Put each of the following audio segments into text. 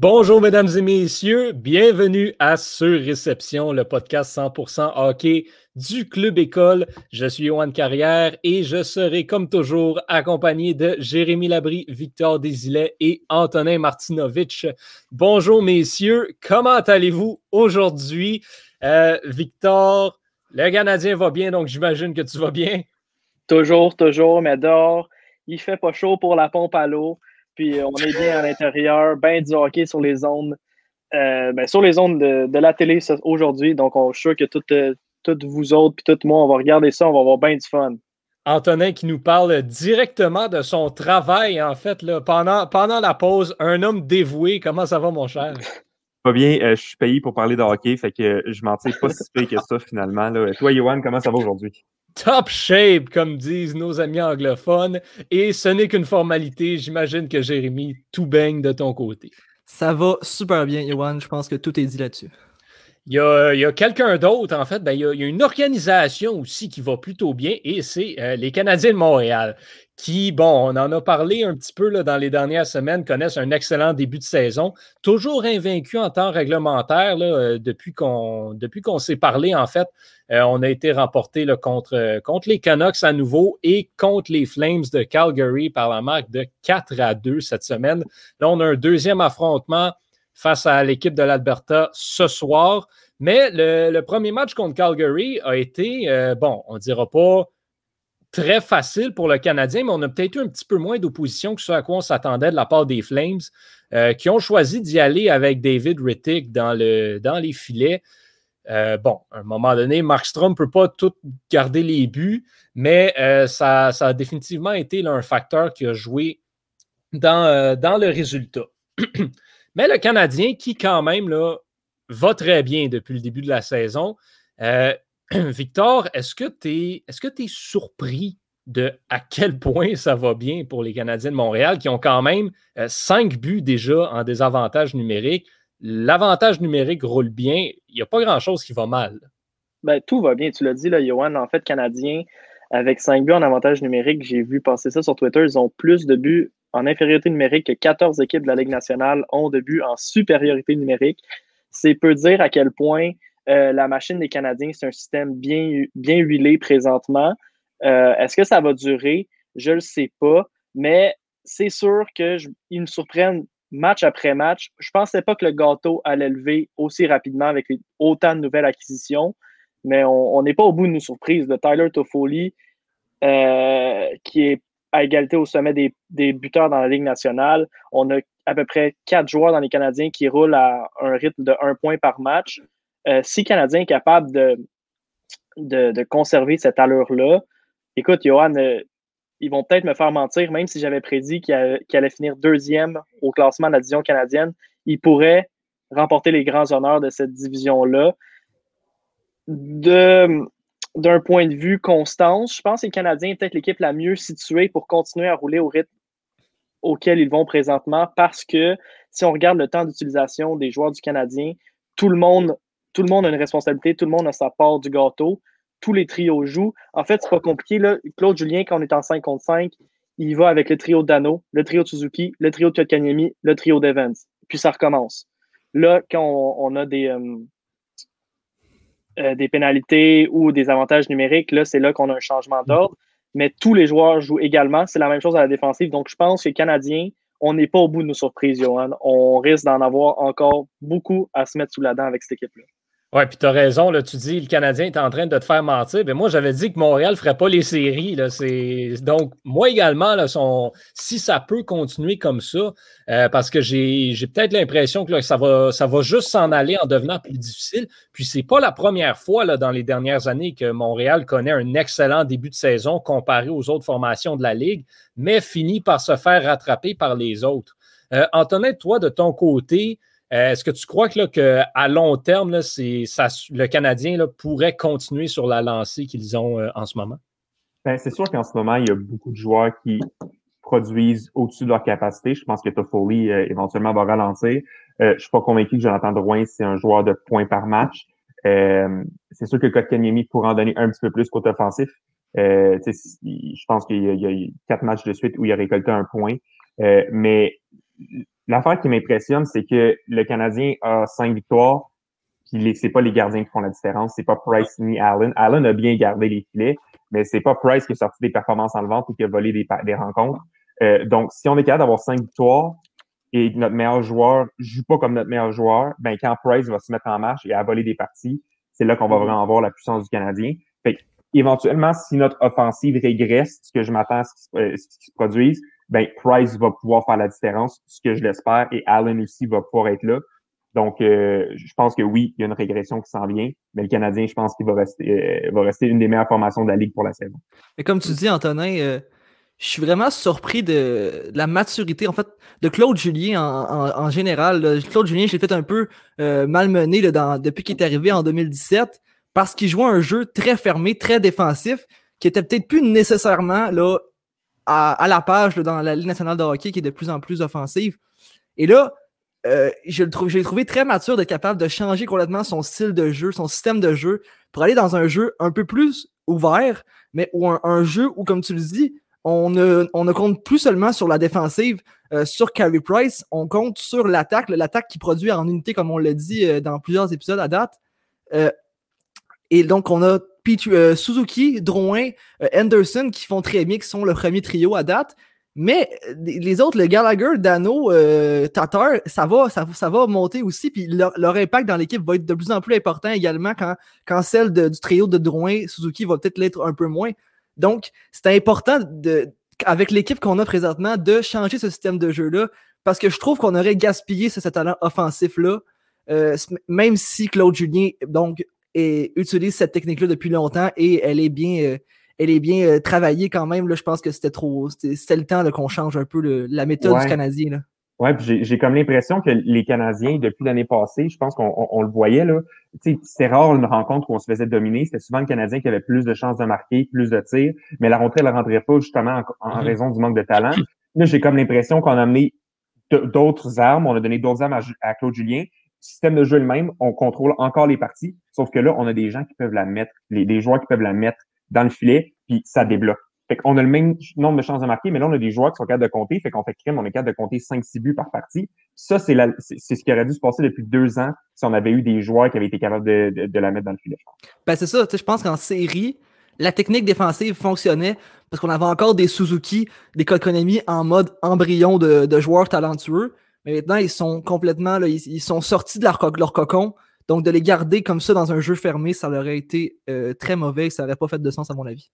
Bonjour mesdames et messieurs, bienvenue à Sur Réception, le podcast 100% hockey du Club École. Je suis Johan Carrière et je serai comme toujours accompagné de Jérémy Labry, Victor Desilets et Antonin Martinovitch. Bonjour messieurs, comment allez-vous aujourd'hui? Euh, Victor, le Canadien va bien, donc j'imagine que tu vas bien. Toujours, toujours, dehors, il fait pas chaud pour la pompe à l'eau. Puis on est bien à l'intérieur, bien du hockey sur les ondes, euh, ben, sur les ondes de, la télé aujourd'hui. Donc, on, je suis sûr que toutes, euh, toutes vous autres, puis tout moi, on va regarder ça, on va avoir bien du fun. Antonin qui nous parle directement de son travail, en fait, là, pendant, pendant la pause. Un homme dévoué. Comment ça va, mon cher? Pas bien, euh, je suis payé pour parler de hockey, fait que je m'en tire pas si peu que ça, finalement. Là. Toi, Johan, comment ça va aujourd'hui? Top shape, comme disent nos amis anglophones. Et ce n'est qu'une formalité. J'imagine que Jérémy, tout baigne de ton côté. Ça va super bien, Yohan. Je pense que tout est dit là-dessus. Il y a, quelqu'un d'autre, en fait. Ben, il, y a, une organisation aussi qui va plutôt bien et c'est euh, les Canadiens de Montréal qui, bon, on en a parlé un petit peu dans les dernières semaines, connaissent un excellent début de saison, toujours invaincu en temps réglementaire euh, depuis qu'on s'est parlé, en fait. Euh, on a été remporté contre, euh, contre les Canucks à nouveau et contre les Flames de Calgary par la marque de 4 à 2 cette semaine. Là, on a un deuxième affrontement face à l'équipe de l'Alberta ce soir. Mais le, premier match contre Calgary a été, bon, on ne dira pas très facile pour le Canadien, mais on a peut-être eu un petit peu moins d'opposition que ce à quoi on s'attendait de la part des Flames, euh, qui ont choisi d'y aller avec David Rittick dans, le, dans les filets. Euh, bon, à un moment donné, Markstrom ne peut pas tout garder les buts, mais euh, ça, a définitivement été un facteur qui a joué dans, dans le résultat. mais le Canadien, qui quand même là, va très bien depuis le début de la saison, Victor, est-ce que tu es, est surpris de à quel point ça va bien pour les Canadiens de Montréal qui ont quand même euh, cinq buts déjà en désavantage numérique? L'avantage numérique roule bien. Il n'y a pas grand-chose qui va mal. Ben, tout va bien. Tu l'as dit, là, Johan. En fait, Canadiens, avec cinq buts en avantage numérique, j'ai vu passer ça sur Twitter, ils ont plus de buts en infériorité numérique que 14 équipes de la Ligue nationale ont de buts en supériorité numérique. C'est peu dire à quel point euh, la machine des Canadiens, c'est un système bien, huilé présentement. Euh, est-ce que ça va durer? Je ne le sais pas, mais c'est sûr qu'ils nous surprennent match après match. Je ne pensais pas que le gâteau allait lever aussi rapidement avec autant de nouvelles acquisitions, mais on n'est pas au bout de nos surprises. De Tyler Toffoli, euh, qui est à égalité au sommet des, des, buteurs dans la Ligue nationale. On a à peu près quatre joueurs dans les Canadiens qui roulent à un rythme de un point par match. Euh, si le Canadien est capable de, de, conserver cette allure-là, écoute, Johan, euh, ils vont peut-être me faire mentir, même si j'avais prédit qu'il allait, finir deuxième au classement de la division canadienne, il pourrait remporter les grands honneurs de cette division-là. D'un point de vue constance, je pense que les Canadiens sont peut-être l'équipe la mieux située pour continuer à rouler au rythme auquel ils vont présentement parce que si on regarde le temps d'utilisation des joueurs du Canadien, tout le monde tout le monde a une responsabilité, tout le monde a sa part du gâteau, tous les trios jouent. En fait, c'est pas compliqué. Claude Julien, quand on est en 5 contre 5, il va avec le trio Dano, le trio de Suzuki, le trio de Kotkaniemi, le trio d'Evans. Puis ça recommence. Là, quand on, a des, euh, euh, des pénalités ou des avantages numériques, là, c'est là qu'on a un changement d'ordre. Mais tous les joueurs jouent également. C'est la même chose à la défensive. Donc, je pense que les Canadiens, on n'est pas au bout de nos surprises, Johan. On risque d'en avoir encore beaucoup à se mettre sous la dent avec cette équipe-là. Oui, puis tu as raison, là, tu dis le Canadien est en train de te faire mentir. Mais moi, j'avais dit que Montréal ne ferait pas les séries. Là, donc, moi également, là, si ça peut continuer comme ça, euh, parce que j'ai, peut-être l'impression que ça, va, ça va juste s'en aller en devenant plus difficile. Puis, ce n'est pas la première fois là, dans les dernières années que Montréal connaît un excellent début de saison comparé aux autres formations de la Ligue, mais finit par se faire rattraper par les autres. Euh, Antonin, toi, de ton côté, est-ce que tu crois que, qu'à long terme, le Canadien pourrait continuer sur la lancée qu'ils ont euh, en ce moment? Ben, c'est sûr qu'en ce moment, il y a beaucoup de joueurs qui produisent au-dessus de leur capacité. Je pense que Toffoli euh, éventuellement va ralentir. Euh, je suis pas convaincu que Jonathan Drouin, c'est un joueur de points par match. Euh, c'est sûr que Kotkaniemi pourra en donner un petit peu plus côté offensif. Euh, je pense qu'il y, a quatre matchs de suite où il a récolté un point. Euh, mais l'affaire qui m'impressionne, c'est que le Canadien a cinq victoires, puis c'est pas les gardiens qui font la différence, c'est pas Price ni Allen. Allen a bien gardé les filets, mais c'est pas Price qui a sorti des performances en vente ou qui a volé des, des rencontres. Euh, donc, si on est capable d'avoir cinq victoires et notre meilleur joueur joue pas comme notre meilleur joueur, ben quand Price va se mettre en marche et à voler des parties, c'est là qu'on va vraiment avoir la puissance du Canadien. Fait éventuellement, si notre offensive régresse, ce que je m'attends à ce qui se produise, ben Price va pouvoir faire la différence, ce que je l'espère, et Allen aussi va pouvoir être là. Donc, euh, je pense que oui, il y a une régression qui s'en vient, mais le Canadien, je pense qu'il va rester, euh, va rester une des meilleures formations de la Ligue pour la saison. Et comme tu dis, Antonin, euh, je suis vraiment surpris de, la maturité, en fait, de Claude Julien en, général. Claude Julien, je l'ai fait un peu malmené depuis qu'il est arrivé en 2017 parce qu'il jouait un jeu très fermé, très défensif, qui était peut-être plus nécessairement là, à, la page dans la Ligue nationale de hockey qui est de plus en plus offensive. Et là, euh, je l'ai trouvé très mature d'être capable de changer complètement son style de jeu, son système de jeu, pour aller dans un jeu un peu plus ouvert, mais ou un, jeu où, comme tu le dis, on ne, on ne compte plus seulement sur la défensive, euh, sur Carey Price, on compte sur l'attaque, l'attaque qui produit en unité, comme on l'a dit euh, dans plusieurs épisodes à date. et donc, on a Suzuki, Drouin, Anderson qui font très bien, qui sont le premier trio à date. Mais euh, les autres, le Gallagher, Dano, euh, Tatar, ça va, ça, monter aussi. Puis leur, impact dans l'équipe va être de plus en plus important également quand, quand celle du trio de Drouin, Suzuki va peut-être l'être un peu moins. Donc, c'est important avec l'équipe qu'on a présentement de changer ce système de jeu-là parce que je trouve qu'on aurait gaspillé ce, talent offensif-là, euh, même si Claude Julien donc, utilise cette technique-là depuis longtemps et elle est bien elle est bien euh, travaillée quand même. Là, je pense que c'était trop. C'était le temps qu'on change un peu la méthode du Canadien. Là. Ouais, j'ai comme l'impression que les Canadiens, depuis l'année passée, je pense qu'on le voyait, là. C'était rare une rencontre où on se faisait dominer. C'était souvent le Canadien qui avait plus de chances de marquer, plus de tirs, mais la rentrée, ne rentrait pas justement en, mm-hmm. raison du manque de talent. Là, j'ai comme l'impression qu'on a amené d'autres armes, on a donné d'autres armes à, Claude Julien. Système de jeu le même, on contrôle encore les parties, sauf que là, on a des gens qui peuvent la mettre, les, des joueurs qui peuvent la mettre dans le filet, puis ça débloque. Fait qu'on a le même nombre de chances de marquer, mais là, on a des joueurs qui sont capables de compter. Fait qu'on fait crime, on est capable de compter 5-6 buts par partie. Ça, c'est, ce qui aurait dû se passer depuis deux ans si on avait eu des joueurs qui avaient été capables de, de, la mettre dans le filet. Ben, c'est ça. Je pense qu'en série, la technique défensive fonctionnait parce qu'on avait encore des Suzuki, des Kokonami en mode embryon de, de, joueurs talentueux. Maintenant, ils sont complètement, ils, sont sortis de leur, leur cocon. Donc, de les garder comme ça dans un jeu fermé, ça leur aurait été euh, très mauvais. Ça n'aurait pas fait de sens, à mon avis.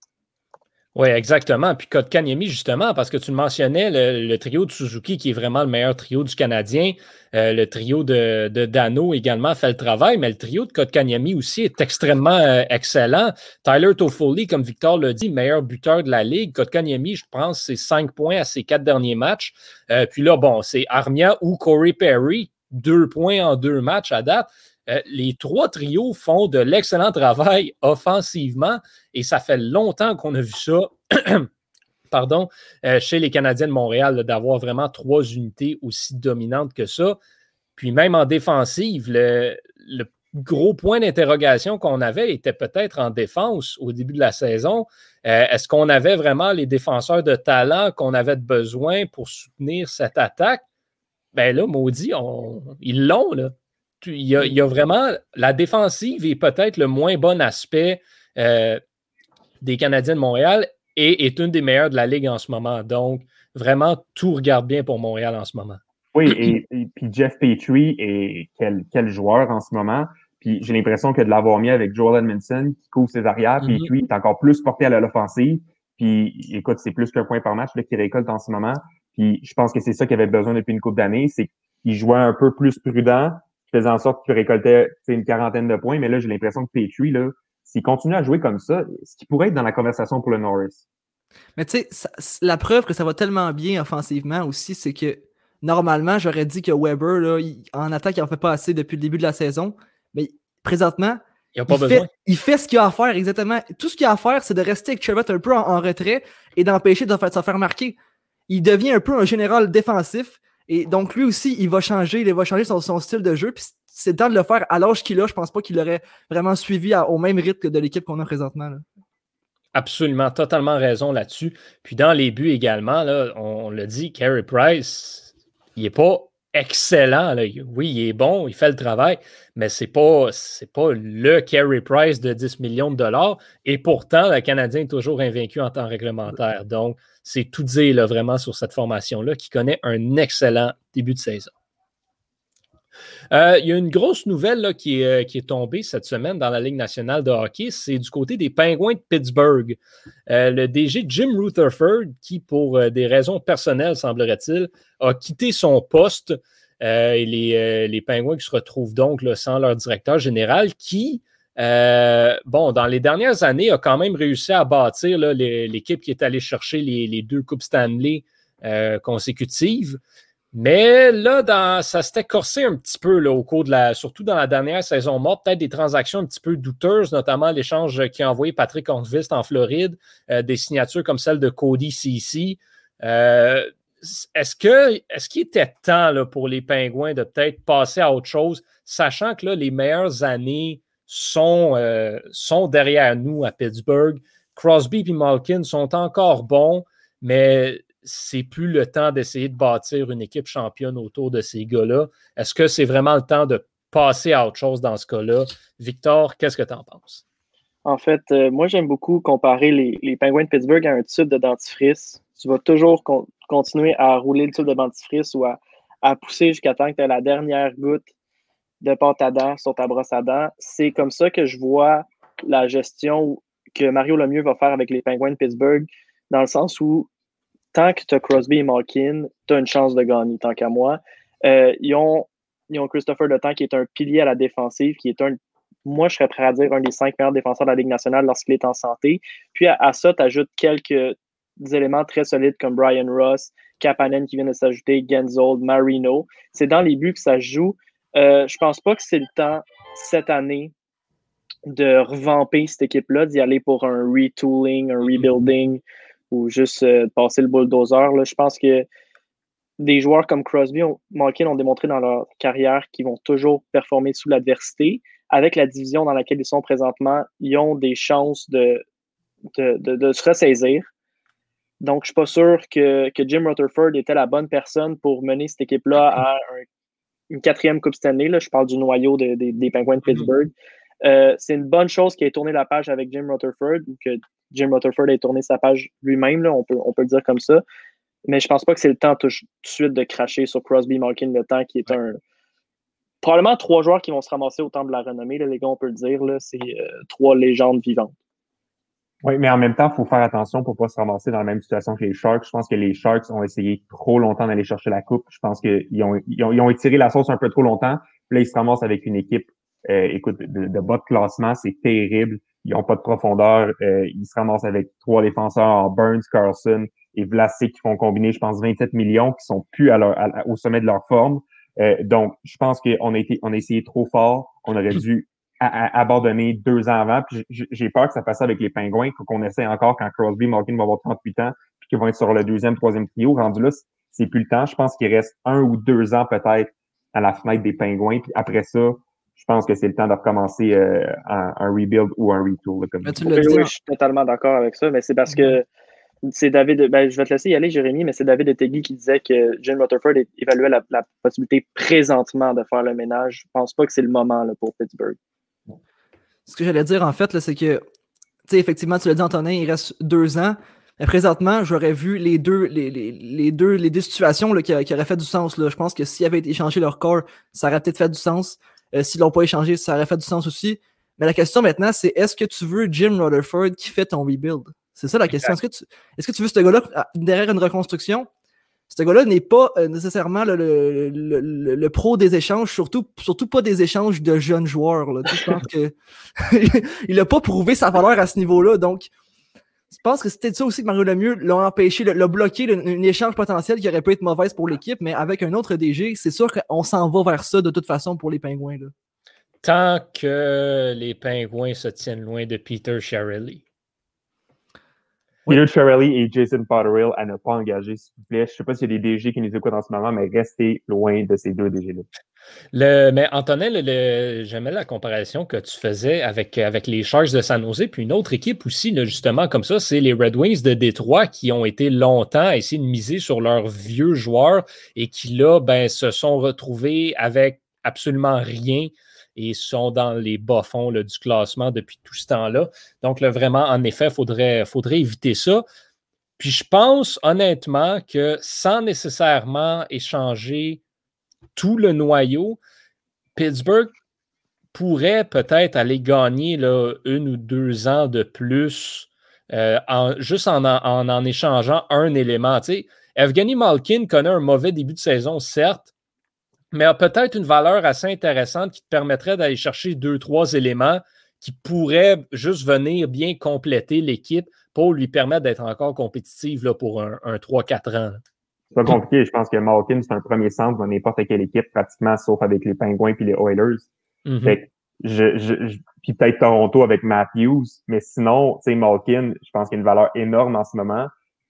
Oui, exactement. Puis Kotkaniemi, justement, parce que tu le mentionnais, le, trio de Suzuki, qui est vraiment le meilleur trio du Canadien, euh, le trio de, Dano également fait le travail, mais le trio de Kotkaniemi aussi est extrêmement euh, excellent. Tyler Toffoli, comme Victor l'a dit, meilleur buteur de la Ligue. Kotkaniemi, je pense, c'est cinq points à ses quatre derniers matchs. puis là, bon, c'est Armia ou Corey Perry, deux points en deux matchs à date. Euh, les trois trios font de l'excellent travail offensivement et ça fait longtemps qu'on a vu ça. pardon, euh, chez les Canadiens de Montréal, d'avoir vraiment trois unités aussi dominantes que ça. Puis même en défensive, le, gros point d'interrogation qu'on avait était peut-être en défense au début de la saison. Euh, est-ce qu'on avait vraiment les défenseurs de talent qu'on avait besoin pour soutenir cette attaque? Ben là, maudit, ils l'ont, là il y, a, vraiment la défensive est peut-être le moins bon aspect euh, des Canadiens de Montréal et est une des meilleures de la Ligue en ce moment. Donc, vraiment, tout regarde bien pour Montréal en ce moment. Oui, et, puis Jeff Petrie est quel, joueur en ce moment? Puis j'ai l'impression que de l'avoir mis avec Joel Edmondson qui couvre ses arrières, puis mm-hmm. Petrie est encore plus porté à l'offensive. Puis écoute, c'est plus qu'un point par match qu'il récolte en ce moment. Puis je pense que c'est ça qu'il avait besoin depuis une couple d'années, c'est qu'il jouait un peu plus prudent, faisait en sorte qu'il récoltait une quarantaine de points. Mais là, j'ai l'impression que Petrie, là, s'il continue à jouer comme ça, ce qui pourrait être dans la conversation pour le Norris. Mais tu sais, la preuve que ça va tellement bien offensivement aussi, c'est que normalement, j'aurais dit que Weber, là, en attaque, il n'en fait pas assez depuis le début de la saison. Mais présentement, il, pas fait, il fait ce qu'il a à faire, exactement. Tout ce qu'il a à faire, c'est de rester avec Chabot un peu en, retrait et d'empêcher de se faire marquer. il devient un peu un général défensif. Et donc, lui aussi, il va changer, il va changer son, style de jeu. Puis c'est temps de le faire à l'âge qu'il a. Je pense pas qu'il aurait vraiment suivi au même rythme que de l'équipe qu'on a présentement. Absolument, totalement raison là-dessus. Puis dans les buts également, là, on, le dit, Carey Price, il n'est pas excellent. Oui, il est bon, il fait le travail, mais ce n'est pas, pas le Carey Price de 10 millions de dollars. Et pourtant, le Canadien est toujours invaincu en temps réglementaire. Donc, c'est tout dire vraiment sur cette formation-là qui connaît un excellent début de saison. Euh, il y a une grosse nouvelle qui, est, euh, qui, est, tombée cette semaine dans la Ligue nationale de hockey. C'est du côté des Pingouins de Pittsburgh. Euh, le DG Jim Rutherford, qui, pour des raisons personnelles, semblerait-il, a quitté son poste. et les, les, Pingouins qui se retrouvent donc sans leur directeur général, qui, bon, dans les dernières années, a quand même réussi à bâtir l'équipe qui est allée chercher les deux Coupes Stanley consécutives. Mais là, ça s'était corsé un petit peu là, au cours de la, surtout dans la dernière saison morte, peut-être des transactions un petit peu douteuses, notamment l'échange qui a envoyé Patrick Hornvist en Floride, euh, des signatures comme celle de Cody CC. Euh, est-ce que est-ce qu'il était temps là, pour les Pingouins de peut-être passer à autre chose, sachant que là, les meilleures années sont, euh, sont derrière nous à Pittsburgh? Crosby et Malkin sont encore bons, mais c'est plus le temps d'essayer de bâtir une équipe championne autour de ces gars-là. Est-ce que c'est vraiment le temps de passer à autre chose dans ce cas-là? Victor, qu'est-ce que tu en penses? En fait, euh, moi, j'aime beaucoup comparer les, les Penguins de Pittsburgh à un tube de dentifrice. Tu vas toujours continuer à rouler le tube de dentifrice ou à, pousser jusqu'à temps que tu as la dernière goutte de pâte à dents sur ta brosse à dents. C'est comme ça que je vois la gestion que Mario Lemieux va faire avec les Penguins de Pittsburgh, dans le sens où tant que tu as Crosby et Malkin, tu as une chance de gagner, tant qu'à moi. Euh, ils, ont, ils ont Christopher Le qui est un pilier à la défensive, qui est un, moi, je serais prêt à dire un des cinq meilleurs défenseurs de la Ligue nationale lorsqu'il est en santé. Puis à, ça, tu ajoutes quelques éléments très solides comme Brian Ross, Kapanen qui vient de s'ajouter, Genzold, Marino. C'est dans les buts que ça se joue. Euh, je pense pas que c'est le temps cette année de revamper cette équipe-là, d'y aller pour un retooling, un rebuilding ou juste euh, passer le bulldozer. Là. Je pense que des joueurs comme Crosby, ont, Malkin ont démontré dans leur carrière qu'ils vont toujours performer sous l'adversité. Avec la division dans laquelle ils sont présentement, ils ont des chances de, de, se ressaisir. Donc, je ne suis pas sûr que, Jim Rutherford était la bonne personne pour mener cette équipe-là à une quatrième Coupe Stanley. Là. Je parle du noyau des Penguins de mm-hmm. Pittsburgh. Euh, c'est une bonne chose qu'il ait tourné la page avec Jim Rutherford, que Jim Rutherford ait tourné sa page lui-même, on peut, on peut le dire comme ça. Mais je pense pas que c'est le temps tout, de suite de cracher sur Crosby Malkin le temps qui est un. Probablement trois joueurs qui vont se ramasser au temps de la renommée, les gars, on peut le dire. C'est euh, trois légendes vivantes. Oui, mais en même temps, il faut faire attention pour ne pas se ramasser dans la même situation que les Sharks. Je pense que les Sharks ont essayé trop longtemps d'aller chercher la coupe. Je pense qu'ils ont, ils ont, étiré la sauce un peu trop longtemps. Puis là, ils se ramassent avec une équipe, euh, écoute, de, de bas de classement. C'est terrible ils n'ont pas de profondeur. Euh, ils se ramassent avec trois défenseurs en Burns, Carlson et Vlasic qui font combiner, je pense, 27 millions, qui sont plus à leur, au sommet de leur forme. Euh, donc, je pense qu'on a été, on a essayé trop fort. On aurait dû abandonner deux ans avant. J'ai peur que ça passe avec les Pingouins, qu'on essaie encore quand Crosby, Malkin va avoir 38 ans, puis qu'ils vont être sur le deuxième, troisième trio. Rendu là, c'est plus le temps. Je pense qu'il reste un ou deux ans peut-être à la fenêtre des Pingouins. Puis après ça, je pense que c'est le temps de recommencer euh, un, rebuild ou un retool. comme oui, je suis totalement d'accord avec ça, mais c'est parce que c'est David, ben, je vais te laisser y aller, Jérémy, mais c'est David Etegui qui disait que Jim Rutherford évaluait la, possibilité présentement de faire le ménage. Je pense pas que c'est le moment là, pour Pittsburgh. Ce que j'allais dire, en fait, c'est que, tu sais, effectivement, tu l'as dit, Antonin, il reste deux ans. Mais présentement, j'aurais vu les deux, les, deux, les deux situations là, qui, auraient fait du sens. Là. Je pense que s'ils avaient échangé leur corps, ça aurait peut-être fait du sens. Euh, s'ils l'ont pas échangé, ça aurait fait du sens aussi. Mais la question maintenant, c'est est-ce que tu veux Jim Rutherford qui fait ton rebuild? C'est ça la question. Est-ce que, tu, est-ce que tu veux ce gars-là ah, derrière une reconstruction? Ce gars-là n'est pas euh, nécessairement le, pro des échanges, surtout, surtout pas des échanges de jeunes joueurs. Là. Je pense que il n'a pas prouvé sa valeur à ce niveau-là. Donc, je pense que c'était ça aussi que Mario Lemieux l'a empêché, l'a bloqué un échange potentiel qui aurait pu être mauvaise pour l'équipe, mais avec un autre DG, c'est sûr qu'on s'en va vers ça de toute façon pour les Pingouins. Là. Tant que les Pingouins se tiennent loin de Peter Shirley. Peter Charelli et Jason Potterill à ne pas engager, s'il vous plaît. Je ne sais pas s'il y a des DG qui nous écoutent en ce moment, mais restez loin de ces deux DG-là. Le, mais Antonin, j'aimais la comparaison que tu faisais avec, avec les Sharks de San Jose, puis une autre équipe aussi, là, justement, comme ça, c'est les Red Wings de Détroit qui ont été longtemps à essayer de miser sur leurs vieux joueurs et qui, là, ben, se sont retrouvés avec absolument rien et sont dans les bas-fonds du classement depuis tout ce temps-là. Donc, là, vraiment, en effet, il faudrait, éviter ça. Puis je pense honnêtement que sans nécessairement échanger tout le noyau, Pittsburgh pourrait peut-être aller gagner une ou deux ans de plus euh, juste en en, échangeant un élément. Evgeny Malkin connaît un mauvais début de saison, certes, mais a peut-être une valeur assez intéressante qui te permettrait d'aller chercher deux, trois éléments qui pourraient juste venir bien compléter l'équipe pour lui permettre d'être encore compétitive là, pour un, un 3-4 ans. C'est pas compliqué. Je pense que Malkin, c'est un premier centre dans n'importe quelle équipe, pratiquement, sauf avec les Penguins puis les Oilers. Mm-hmm. je, je, puis peut-être Toronto avec Matthews. Mais sinon, tu sais, Malkin, je pense qu'il y a une valeur énorme en ce moment.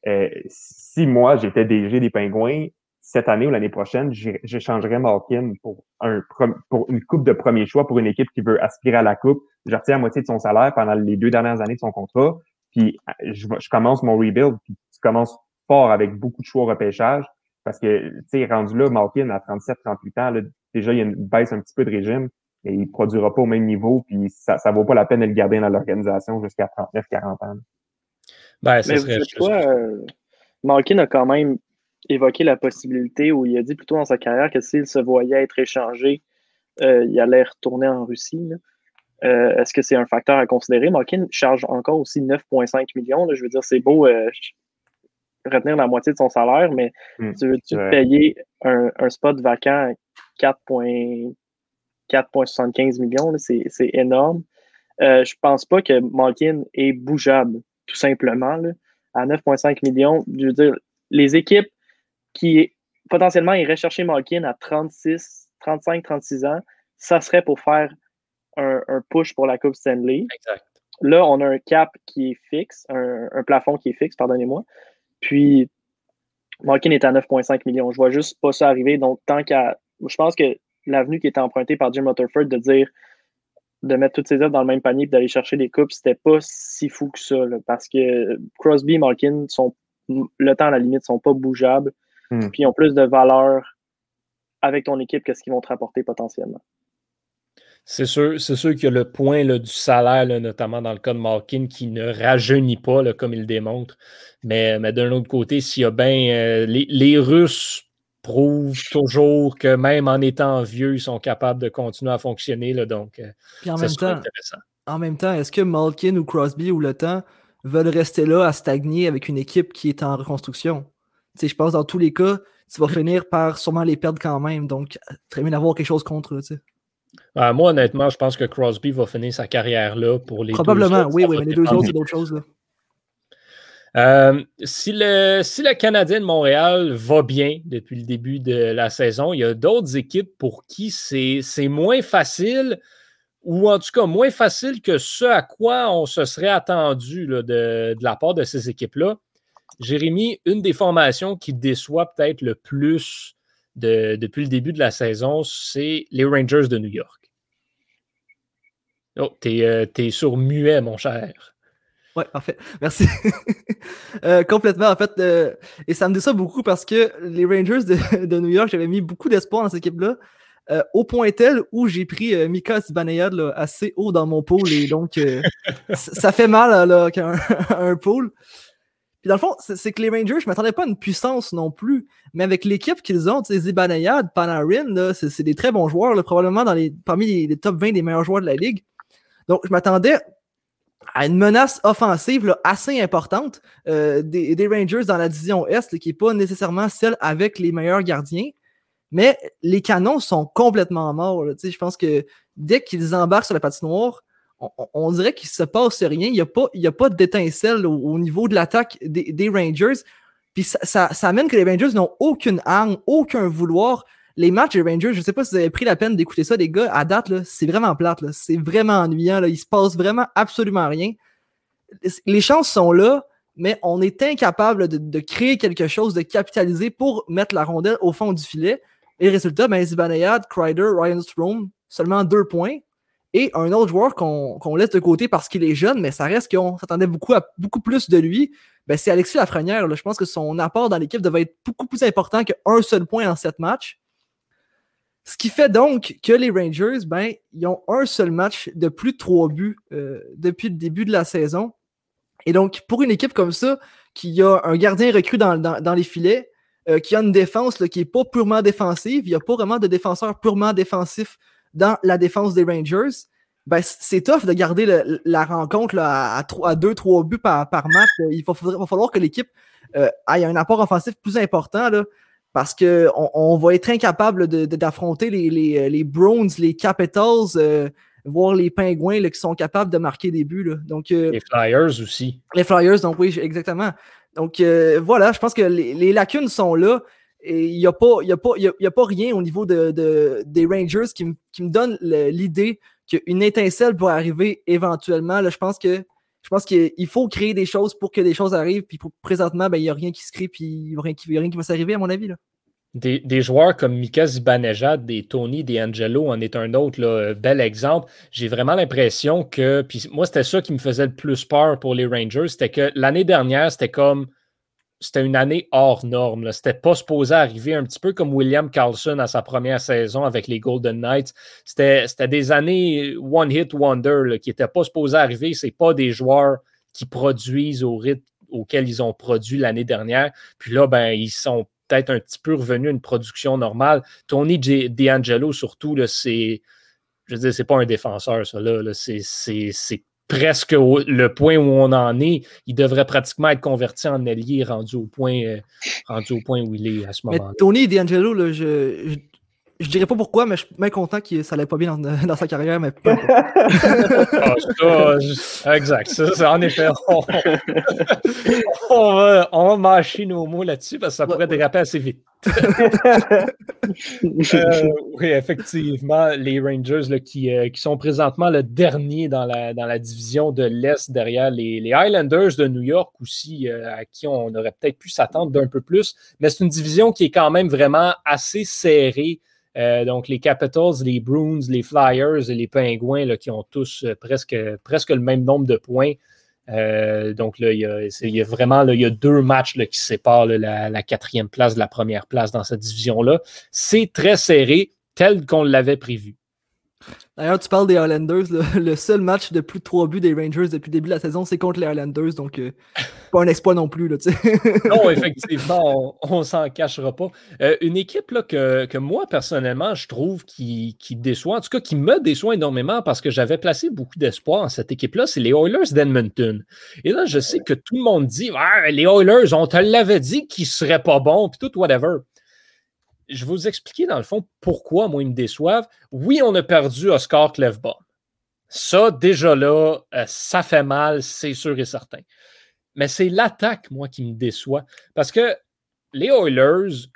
Euh, si moi, j'étais DG des Penguins, cette année ou l'année prochaine, j'échangerais Malkin pour, un, pour une coupe de premier choix pour une équipe qui veut aspirer à la coupe. Je retiens la moitié de son salaire pendant les deux dernières années de son contrat. Puis je, je commence mon rebuild. Puis tu commences fort avec beaucoup de choix au repêchage. Parce que, tu sais, rendu là, Malkin à 37, 38 ans, là, déjà, il y a une baisse un petit peu de régime, mais il produira pas au même niveau, puis ça, ça vaut pas la peine de le garder dans l'organisation jusqu'à 39, 40 ans. Ben, ça mais serait quoi, euh, Malkin a quand même évoqué la possibilité, ou il a dit plutôt dans sa carrière que s'il se voyait être échangé, euh, il allait retourner en Russie. Euh, est-ce que c'est un facteur à considérer? Malkin charge encore aussi 9,5 millions. Je veux dire, c'est beau, euh, retenir la moitié de son salaire, mais hmm, tu veux-tu payer un, spot vacant à 4,75 millions? C'est énorme. Je pense pas que Malkin est bougeable, tout simplement. À 9,5 millions, je veux dire, les équipes qui potentiellement iraient chercher Malkin à 36, 35, 36 ans, ça serait pour faire un, push pour la Coupe Stanley. Là, on a un cap qui est fixe, un, un plafond qui est fixe, pardonnez-moi. Puis, Malkin est à 9,5 millions. Je vois juste pas ça arriver. Donc, tant qu'à. Je pense que l'avenue qui était empruntée par Jim Rutherford de dire de mettre toutes ses œuvres dans le même panier et d'aller chercher des coupes, c'était pas si fou que ça. parce que Crosby et Malkin sont le temps à la limite sont pas bougeables. Hmm. Puis ils ont plus de valeur avec ton équipe que ce qu'ils vont te rapporter potentiellement. C'est sûr, c'est sûr qu'il y a le point du salaire, notamment dans le cas de Malkin, qui ne rajeunit pas, comme il démontre. Mais, mais d'un autre côté, s'il y a bien. Euh, les, Russes prouvent toujours que même en étant vieux, ils sont capables de continuer à fonctionner. Là, donc, euh, en même temps, En même temps, est-ce que Malkin ou Crosby ou le temps veulent rester là à stagner avec une équipe qui est en reconstruction? Je pense dans tous les cas, tu vas finir par sûrement les perdre quand même. Donc, très bien d'avoir quelque chose contre eux. Ah, moi, honnêtement, je pense que Crosby va finir sa carrière là pour les Probablement, oui, oui, mais les deux autres, c'est d'autres choses. Euh, si, le, si le Canadien de Montréal va bien depuis le début de la saison, il y a d'autres équipes pour qui c'est moins facile, ou en tout cas moins facile que ce à quoi on se serait attendu de, de, la part de ces équipes-là. Jérémy, une des formations qui déçoit peut-être le plus depuis le début de la saison, c'est les Rangers de New York. Oh, t'es euh, sur muet, mon cher. Ouais, parfait. Merci. Euh, complètement, en fait. Euh, et ça me déçoit beaucoup parce que les Rangers de, New York, j'avais mis beaucoup d'espoir dans cette équipe-là. au point tel où j'ai pris Mika Zibanejad assez haut dans mon pôle et donc ça fait mal là, qu'un un pôle. Puis dans le fond, c'est que les Rangers, je ne m'attendais pas à une puissance non plus. Mais avec l'équipe qu'ils ont, Zibanejad, Panarin, c'est des très bons joueurs, probablement dans les, parmi les, top 20 des meilleurs joueurs de la ligue. Donc, je m'attendais à une menace offensive assez importante euh, des, Rangers dans la division Est, qui n'est pas nécessairement celle avec les meilleurs gardiens. Mais les canons sont complètement morts. Je pense que dès qu'ils embarquent sur la patinoire, on, dirait qu'il se passe rien. Il n'y a, pas, d'étincelle au, niveau de l'attaque des, Rangers. Puis ça, amène que les Rangers n'ont aucune arme, aucun vouloir. Les matchs des Rangers, je ne sais pas si vous avez pris la peine d'écouter ça, les gars, à date, c'est vraiment plate. C'est vraiment ennuyant. Là. Il se passe vraiment absolument rien. Les chances sont là, mais on est incapable de, créer quelque chose, de capitaliser pour mettre la rondelle au fond du filet. Et résultat, ben, Zibanejad, Kreider, Ryan Strom, seulement deux points. Et un autre joueur qu'on laisse de côté parce qu'il est jeune, mais ça reste qu'on s'attendait beaucoup beaucoup plus de lui, ben, c'est Alexis Lafrenière. Je pense que son apport dans l'équipe devait être beaucoup plus important qu'un seul point en sept matchs. Ce qui fait donc que les Rangers, ben, ils ont un seul match de plus de trois buts euh, depuis le début de la saison. Et donc, pour une équipe comme ça, qui a un gardien recru dans, les filets, euh, qui a une défense qui n'est pas purement défensive, il n'y a pas vraiment de défenseur purement défensif dans la défense des Rangers, ben, c'est tough de garder la rencontre à, 2-3 buts par, match. Il va, falloir que l'équipe euh, ait un apport offensif plus important. Là parce qu'on on va être incapable d'affronter les, les, les, Browns, les Capitals, euh, voire les Pingouins qui sont capables de marquer des buts. Donc, euh, les Flyers aussi. Les Flyers, donc oui, exactement. Donc euh, voilà, je pense que les, lacunes sont là. Et il n'y a, pas, a, pas, a, pas rien au niveau de, des Rangers qui, me donne l'idée qu'une étincelle pourrait arriver éventuellement. Là, je pense que je pense qu'il faut créer des choses pour que des choses arrivent. Puis présentement, ben, il n'y a rien qui se crée, puis il n'y a, rien qui va s'arriver, à mon avis. Là. Des, joueurs comme Mika Zibanejad, des Tony, des Angelo en est un autre bel exemple. J'ai vraiment l'impression que, puis moi, c'était ça qui me faisait le plus peur pour les Rangers, c'était que l'année dernière, c'était comme c'était une année hors norme. C'était pas supposé arriver un petit peu comme William Carlson à sa première saison avec les Golden Knights. C'était des années one hit wonder qui n'étaient pas supposés arriver. C'est pas des joueurs qui produisent au rythme auquel ils ont produit l'année dernière. Puis là, ben, ils sont peut-être un petit peu revenus à une production normale. Tony D'Angelo, surtout, c'est. Je veux dire, c'est pas un défenseur, ça. Là, c'est presque le point où on en est, il devrait pratiquement être converti en allié rendu au point, euh, rendu au point où il est à ce moment-là. Tony D'Angelo, je, je dirais pas pourquoi, mais je suis bien content que ça allait pas bien dans, sa carrière, mais ah, exact. Ça, en effet, on, va, on mâcher nos mots là-dessus parce que ça pourrait déraper assez vite. Euh, oui, effectivement, les Rangers là, qui, euh, qui, sont présentement le dernier dans la, dans la division de l'Est derrière les, les, Highlanders de New York aussi, euh, à qui on aurait peut-être pu s'attendre d'un peu plus. Mais c'est une division qui est quand même vraiment assez serrée. Euh, donc, les Capitals, les Bruins, les Flyers et les Pingouins là, qui ont tous euh, presque, le même nombre de points. Euh, donc, là, il y, a, vraiment là, il y a deux matchs qui séparent la, la, quatrième place de la première place dans cette division-là. C'est très serré, tel qu'on l'avait prévu. D'ailleurs, tu parles des Highlanders. Le, seul match de plus de trois buts des Rangers depuis le début de la saison, c'est contre les Highlanders. Donc, euh, pas un exploit non plus. Là, non, effectivement, on, ne s'en cachera pas. Euh, une équipe là, que, moi, personnellement, je trouve qui, qui, déçoit, en tout cas qui me déçoit énormément parce que j'avais placé beaucoup d'espoir en cette équipe-là, c'est les Oilers d'Edmonton. Et là, je sais que tout le monde dit Les Oilers, on te l'avait dit qu'ils seraient pas bons, puis tout, whatever je vais vous expliquer dans le fond pourquoi moi ils me déçoivent. Oui, on a perdu Oscar Clefbaum. Ça, déjà là, euh, ça fait mal, c'est sûr et certain. Mais c'est l'attaque, moi, qui me déçoit. Parce que les Oilers,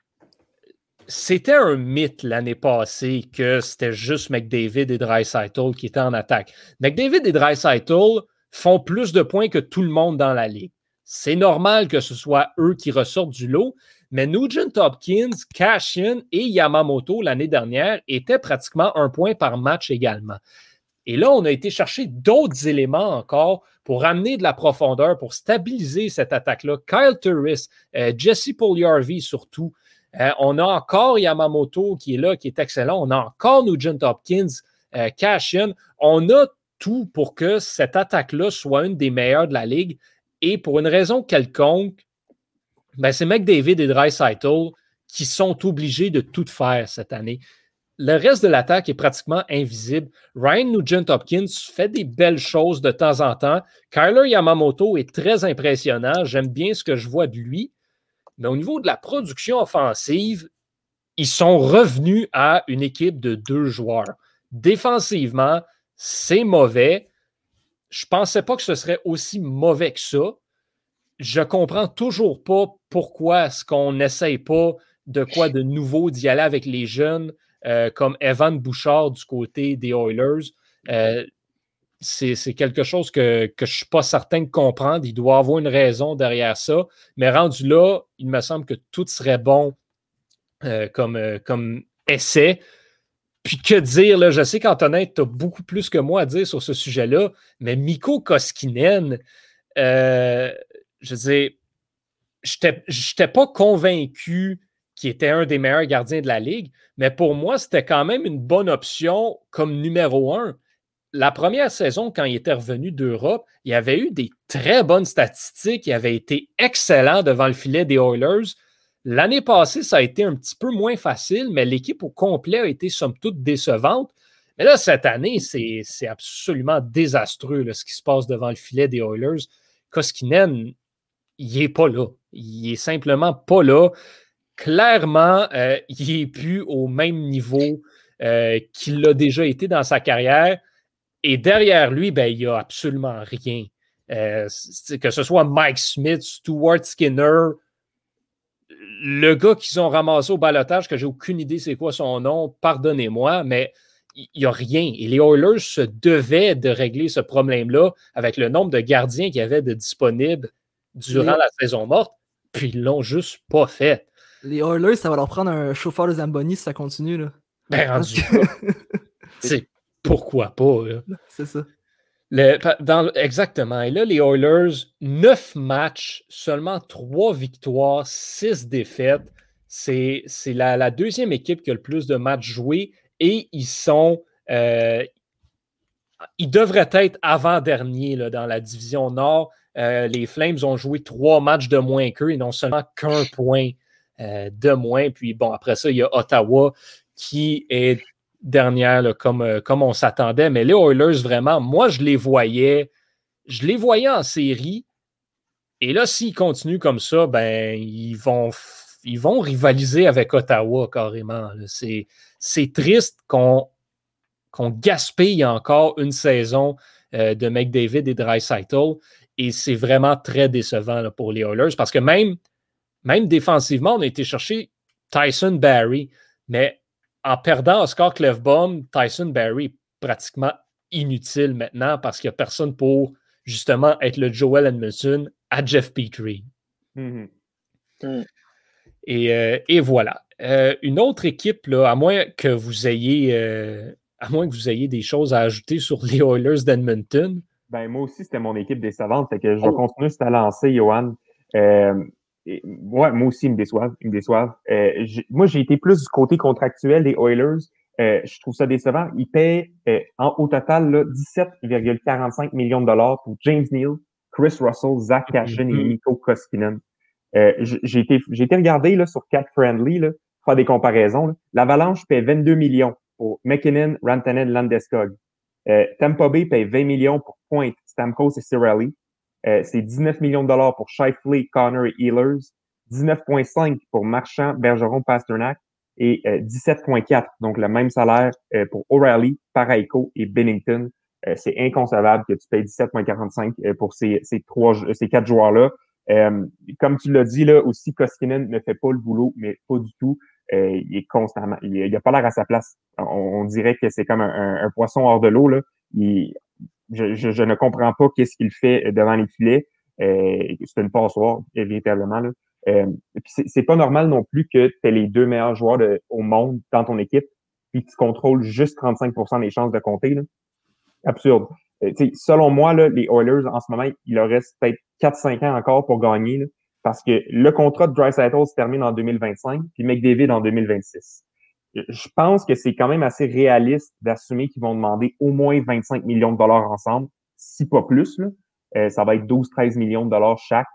c'était un mythe l'année passée que c'était juste McDavid et Dreisaitl qui étaient en attaque. McDavid et Dreisaitl font plus de points que tout le monde dans la ligue. C'est normal que ce soit eux qui ressortent du lot, mais Nugent Hopkins, Cashin et Yamamoto l'année dernière étaient pratiquement un point par match également. Et là, on a été chercher d'autres éléments encore pour amener de la profondeur, pour stabiliser cette attaque-là. Kyle Turris, euh, Jesse Pugliarvi surtout. Euh, on a encore Yamamoto qui est là, qui est excellent. On a encore Nugent Hopkins, euh, Cashin. On a tout pour que cette attaque-là soit une des meilleures de la ligue. Et pour une raison quelconque, ben, c'est McDavid et Dreisaitl qui sont obligés de tout faire cette année. Le reste de l'attaque est pratiquement invisible. Ryan Nugent-Hopkins fait des belles choses de temps en temps. Kyler Yamamoto est très impressionnant. J'aime bien ce que je vois de lui. Mais au niveau de la production offensive, ils sont revenus à une équipe de deux joueurs. Défensivement, c'est mauvais. Je ne pensais pas que ce serait aussi mauvais que ça je comprends toujours pas pourquoi est-ce qu'on n'essaye pas de quoi de nouveau d'y aller avec les jeunes euh, comme Evan Bouchard du côté des Oilers. Euh, c'est quelque chose que, que je ne suis pas certain de comprendre. Il doit avoir une raison derrière ça. Mais rendu là, il me semble que tout serait bon euh, comme, comme essai. Puis que dire, là, je sais qu'Antonin, tu as beaucoup plus que moi à dire sur ce sujet-là, mais Miko Koskinen, je veux dire, je n'étais pas convaincu qu'il était un des meilleurs gardiens de la Ligue, mais pour moi, c'était quand même une bonne option comme numéro un. La première saison, quand il était revenu d'Europe, il avait eu des très bonnes statistiques, il avait été excellent devant le filet des Oilers. L'année passée, ça a été un petit peu moins facile, mais l'équipe au complet a été somme toute décevante. Mais là, cette année, c'est absolument désastreux ce qui se passe devant le filet des Oilers. Koskinen, il n'est pas là. Il est simplement pas là. Clairement, euh, il n'est plus au même niveau euh, qu'il l'a déjà été dans sa carrière. Et derrière lui, ben, il n'y a absolument rien. Euh, que ce soit Mike Smith, Stuart Skinner, le gars qu'ils ont ramassé au balotage, que j'ai aucune idée c'est quoi son nom, pardonnez-moi, mais il n'y a rien. Et les Oilers se devaient de régler ce problème-là avec le nombre de gardiens qu'il y avait de disponibles durant la saison morte, puis ils l'ont juste pas fait. Les Oilers, ça va leur prendre un chauffeur de Zamboni si ça continue. Là. Ben, rendu C'est pourquoi pas. C'est ça exactement. Et là, les Oilers, neuf matchs, seulement trois victoires, six défaites. C'est la, deuxième équipe qui a le plus de matchs joués et ils sont. Euh, ils devraient être avant-dernier dans la division Nord. Euh, les Flames ont joué trois matchs de moins qu'eux et non seulement qu'un point euh, de moins. Puis bon, après ça, il y a Ottawa qui est dernière, comme, euh, comme on s'attendait. Mais les Oilers, vraiment, moi, je les voyais. Je les voyais en série. Et là, s'ils continuent comme ça, ben, ils vont, ils vont rivaliser avec Ottawa carrément. C'est triste qu'on gaspille encore une saison de McDavid et Dreisaitl. Et c'est vraiment très décevant pour les Oilers parce que même, même défensivement, on a été chercher Tyson Barry. Mais en perdant Oscar Clefbaum, Tyson Barry pratiquement inutile maintenant parce qu'il n'y a personne pour justement être le Joel Edmondson à Jeff Petrie. Mm-hmm. Mm. Euh, et, voilà. Euh, une autre équipe, là, à moins que vous ayez euh, à moins que vous ayez des choses à ajouter sur les Oilers d'Edmonton. Ben, moi aussi, c'était mon équipe décevante. Fait que je vais oh. continuer à lancer, Johan moi aussi, ils me déçoivent. Ils me déçoivent. Euh, moi, j'ai été plus du côté contractuel des Oilers. Euh, je trouve ça décevant. Ils paient euh, en, au total 17,45 millions de dollars pour James Neal, Chris Russell, Zach Cashin et mm-hmm. Nico Koskinen. j'ai été, j'ai été regardé là, sur Cat Friendly, là, faire des comparaisons. L'Avalanche paie 22 millions pour McKinnon, Rantanen, Landeskog. Tampa Bay paye 20 millions pour Point, Stamkos et Cirelli. Euh, c'est 19 millions de dollars pour Shifley, Connor et Healers, 19,5 pour Marchand, Bergeron, Pasternak et 17,4, euh, donc le même salaire euh, pour O'Reilly, Paraiko et Bennington. c'est inconcevable que tu payes 17,45 pour ces, ces trois, ces quatre joueurs-là. comme tu l'as dit là aussi, Koskinen ne fait pas le boulot, mais pas du tout. Il est constamment, il, a pas l'air à sa place. On, dirait que c'est comme un, poisson hors de l'eau là. Il, je, je, ne comprends pas qu'est-ce qu'il fait devant les filets. Euh, c'est une passoire, véritablement. Là. Euh, c'est pas normal non plus que tu aies les deux meilleurs joueurs au monde dans ton équipe, puis tu contrôles juste 35% des chances de compter. Là. Absurde. Euh, selon moi, là, les Oilers, en ce moment, il leur reste peut-être 4-5 ans encore pour gagner, parce que le contrat de Dry se termine en 2025, puis McDavid en 2026 je pense que c'est quand même assez réaliste d'assumer qu'ils vont demander au moins 25 millions de dollars ensemble, si pas plus. Là. Euh, ça va être 12-13 millions de dollars chaque.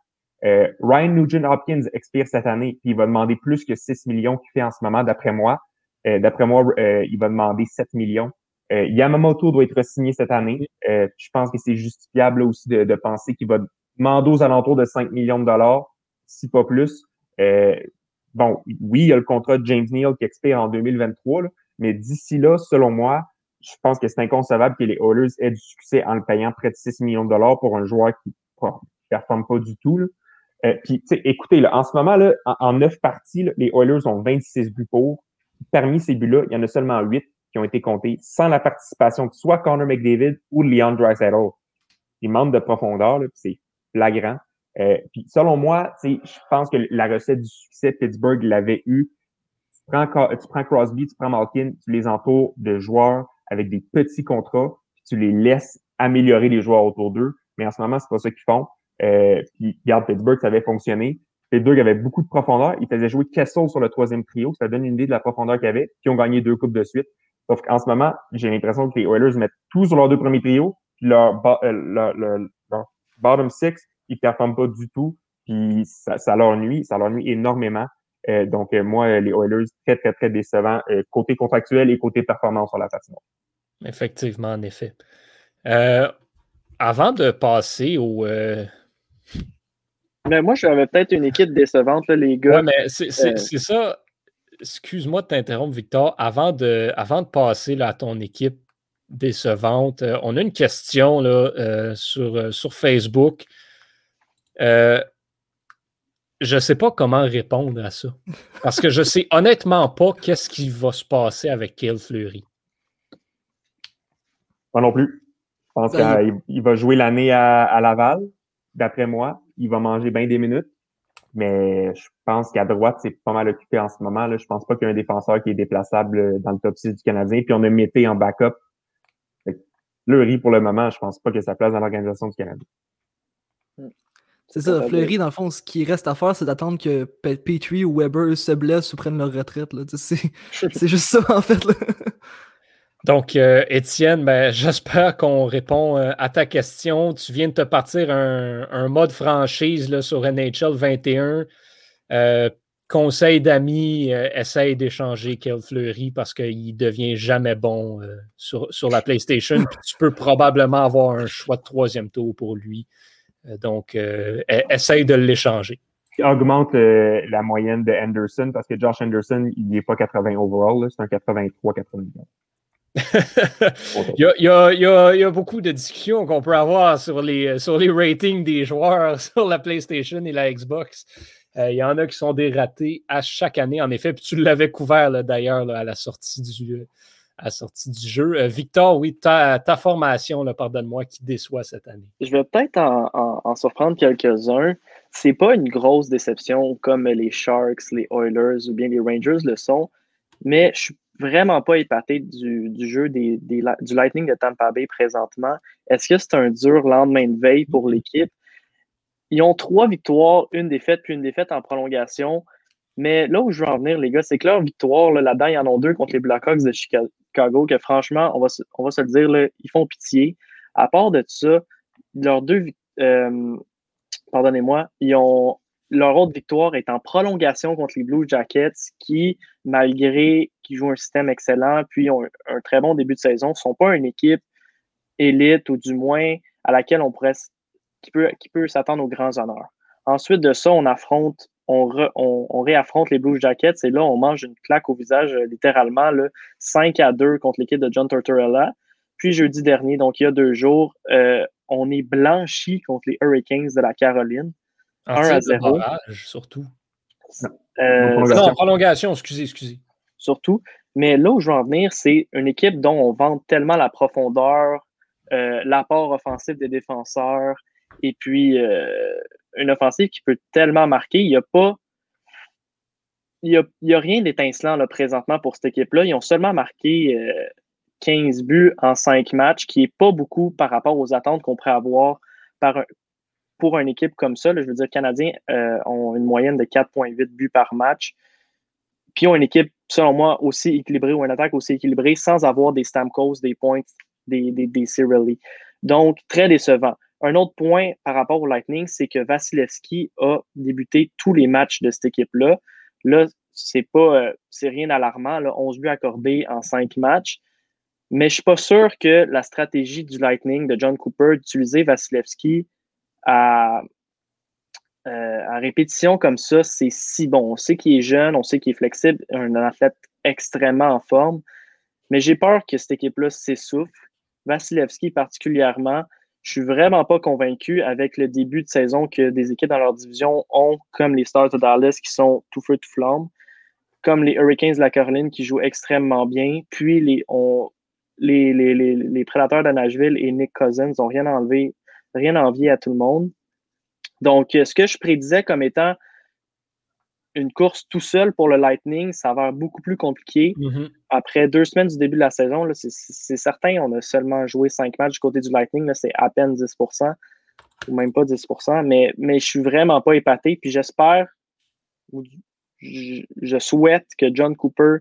Euh, Ryan Nugent Hopkins expire cette année, puis il va demander plus que 6 millions qu'il fait en ce moment, d'après moi. Euh, d'après moi, il va demander 7 millions. Yamamoto doit être signé cette année. je pense que c'est justifiable aussi de, de penser qu'il va demander aux alentours de 5 millions de dollars, si pas plus bon, oui, il y a le contrat de James Neal qui expire en 2023, mais d'ici là, selon moi, je pense que c'est inconcevable que les Oilers aient du succès en le payant près de 6 millions de dollars pour un joueur qui ne performe pas du tout. Là. Euh, puis, écoutez, là, en ce moment, là, en, neuf parties, les Oilers ont 26 buts pour. Parmi ces buts-là, il y en a seulement 8 qui ont été comptés sans la participation de soit Connor McDavid ou Leon Draisaitl. Il manque de profondeur, c'est flagrant. Euh, puis selon moi, je pense que la recette du succès, Pittsburgh l'avait eu. Tu prends, tu prends Crosby, tu prends Malkin, tu les entoures de joueurs avec des petits contrats, puis tu les laisses améliorer les joueurs autour d'eux. Mais en ce moment, c'est pas ça qu'ils font. Euh, puis, regarde, Pittsburgh, ça avait fonctionné. Pittsburgh avait beaucoup de profondeur. Ils faisaient jouer Kessel sur le troisième trio. Ça donne une idée de la profondeur qu'ils avaient. Puis, ils ont gagné deux coupes de suite. Sauf qu'en ce moment, j'ai l'impression que les Oilers mettent tout sur leurs deux premiers trios. Puis, leur, euh, leur, leur, bottom six, ils performent pas du tout. Puis, ça, ça leur nuit. Ça leur nuit énormément. Euh, donc, euh, moi, les Oilers, très, très, très décevants, côté contractuel et côté performance sur la patinoire. Effectivement, en effet. avant de passer au, mais moi, j'avais peut-être une équipe décevante, les gars. Oui, mais c'est euh, ça. Excuse-moi de t'interrompre, Victor. Avant de, avant de passer là, à ton équipe décevante, euh, on a une question là, euh, sur, sur Facebook. Je ne sais pas comment répondre à ça. Parce que je ne sais honnêtement pas qu'est-ce qui va se passer avec Kale Fleury. Moi non plus. Je pense ben, qu'il va jouer l'année à Laval, d'après moi il va manger bien des minutes. Mais je pense qu'à droite, c'est pas mal occupé en ce moment. Là. Je pense pas qu'il y a un défenseur qui est déplaçable dans le top 6 du Canadien. Puis on a Mété en backup. Fleury, pour le moment, je pense pas que sa place dans l'organisation du Canada. C'est ça, Fleury, dans le fond, ce qui reste à faire, c'est d'attendre que Petrie ou Weber se blessent ou prennent leur retraite. C'est juste ça, en fait. Là. Donc, euh, Étienne, ben, j'espère qu'on répond euh, à ta question. Tu viens de te partir un, mode franchise là, sur NHL 21. Euh, conseil d'amis, essaye d'échanger Kel Fleury parce qu'il devient jamais bon sur, sur, la PlayStation. Tu peux probablement avoir un choix de troisième tour pour lui. Donc, e, essaye de l'échanger. Augmente la moyenne de Anderson parce que Josh Anderson, il n'est pas 80 overall, c'est un 83-84. il, y a, il, y a, beaucoup de discussions qu'on peut avoir sur les, sur les ratings des joueurs sur la PlayStation et la Xbox. Euh, il y en a qui sont dératés à chaque année, en effet. Puis tu l'avais couvert d'ailleurs à la sortie du, à sortie du jeu. Euh, Victor, oui, ta, ta formation, pardonne-moi, qui déçoit cette année? Je vais peut-être en, en, surprendre quelques-uns. C'est pas une grosse déception comme les Sharks, les Oilers ou bien les Rangers le sont, mais je suis vraiment pas épaté du, jeu des, du Lightning de Tampa Bay présentement. Est-ce que c'est un dur lendemain de veille pour l'équipe? Ils ont trois victoires, une défaite, puis une défaite en prolongation. Mais là où je veux en venir, les gars, c'est que leur victoire, là-dedans, ils en ont deux contre les Blackhawks de Que franchement, on va, on va se le dire, là, ils font pitié. À part de ça, leurs deux, euh, pardonnez-moi, ils ont leur autre victoire est en prolongation contre les Blue Jackets qui, malgré qu'ils jouent un système excellent puis ont un, très bon début de saison, ne sont pas une équipe élite ou du moins à laquelle on pourrait qui peut, qui peut s'attendre aux grands honneurs. Ensuite de ça, on affronte, on, on, réaffronte les Blue Jackets et là, on mange une claque au visage euh, littéralement, là, 5 à 2 contre l'équipe de John Tortorella. Puis jeudi dernier, donc il y a deux jours, euh, on est blanchi contre les Hurricanes de la Caroline. 1 à 0. surtout. Euh, non, prolongation, excusez, excusez. Surtout. Mais là où je veux en venir, c'est une équipe dont on vante tellement la profondeur, euh, l'apport offensif des défenseurs, et puis euh, une offensive qui peut tellement marquer. Il n'y a pas. Il a, rien d'étincelant présentement pour cette équipe-là. Ils ont seulement marqué 15 buts en 5 matchs, qui n'est pas beaucoup par rapport aux attentes qu'on pourrait avoir pour une équipe comme ça, je veux dire, les Canadiens euh, ont une moyenne de 4,8 buts par match. Puis ont une équipe, selon moi, aussi équilibrée ou une attaque aussi équilibrée sans avoir des Stamkos, des points, des, des, des Donc, très décevant. Un autre point par rapport au Lightning, c'est que Vasilevski a débuté tous les matchs de cette équipe-là. Là, c'est pas euh, c'est rien d'alarmant, 11 buts accordés en 5 matchs. Mais je suis pas sûr que la stratégie du Lightning de John Cooper d'utiliser Vasilevski à, euh, à répétition comme ça, c'est si bon. On sait qu'il est jeune, on sait qu'il est flexible, un athlète extrêmement en forme, mais j'ai peur que cette équipe-là s'essouffle. Vasilevski particulièrement, je suis vraiment pas convaincu avec le début de saison que des équipes dans leur division ont, comme les Stars de Dallas qui sont tout feu tout flamme. comme les Hurricanes de la Caroline qui jouent extrêmement bien, puis les, les, les, les, les Prédateurs de Nashville et Nick Cousins n'ont rien enlevé, rien envié à tout le monde. Donc, ce que je prédisais comme étant une course tout seul pour le Lightning, ça va être beaucoup plus compliqué. Mhm. Après deux semaines du début de la saison, c'est certain, on a seulement joué cinq matchs du côté du Lightning, c'est à peine 10% ou même pas 10 mais, mais je suis vraiment pas épaté. Puis j'espère, je, souhaite que John Cooper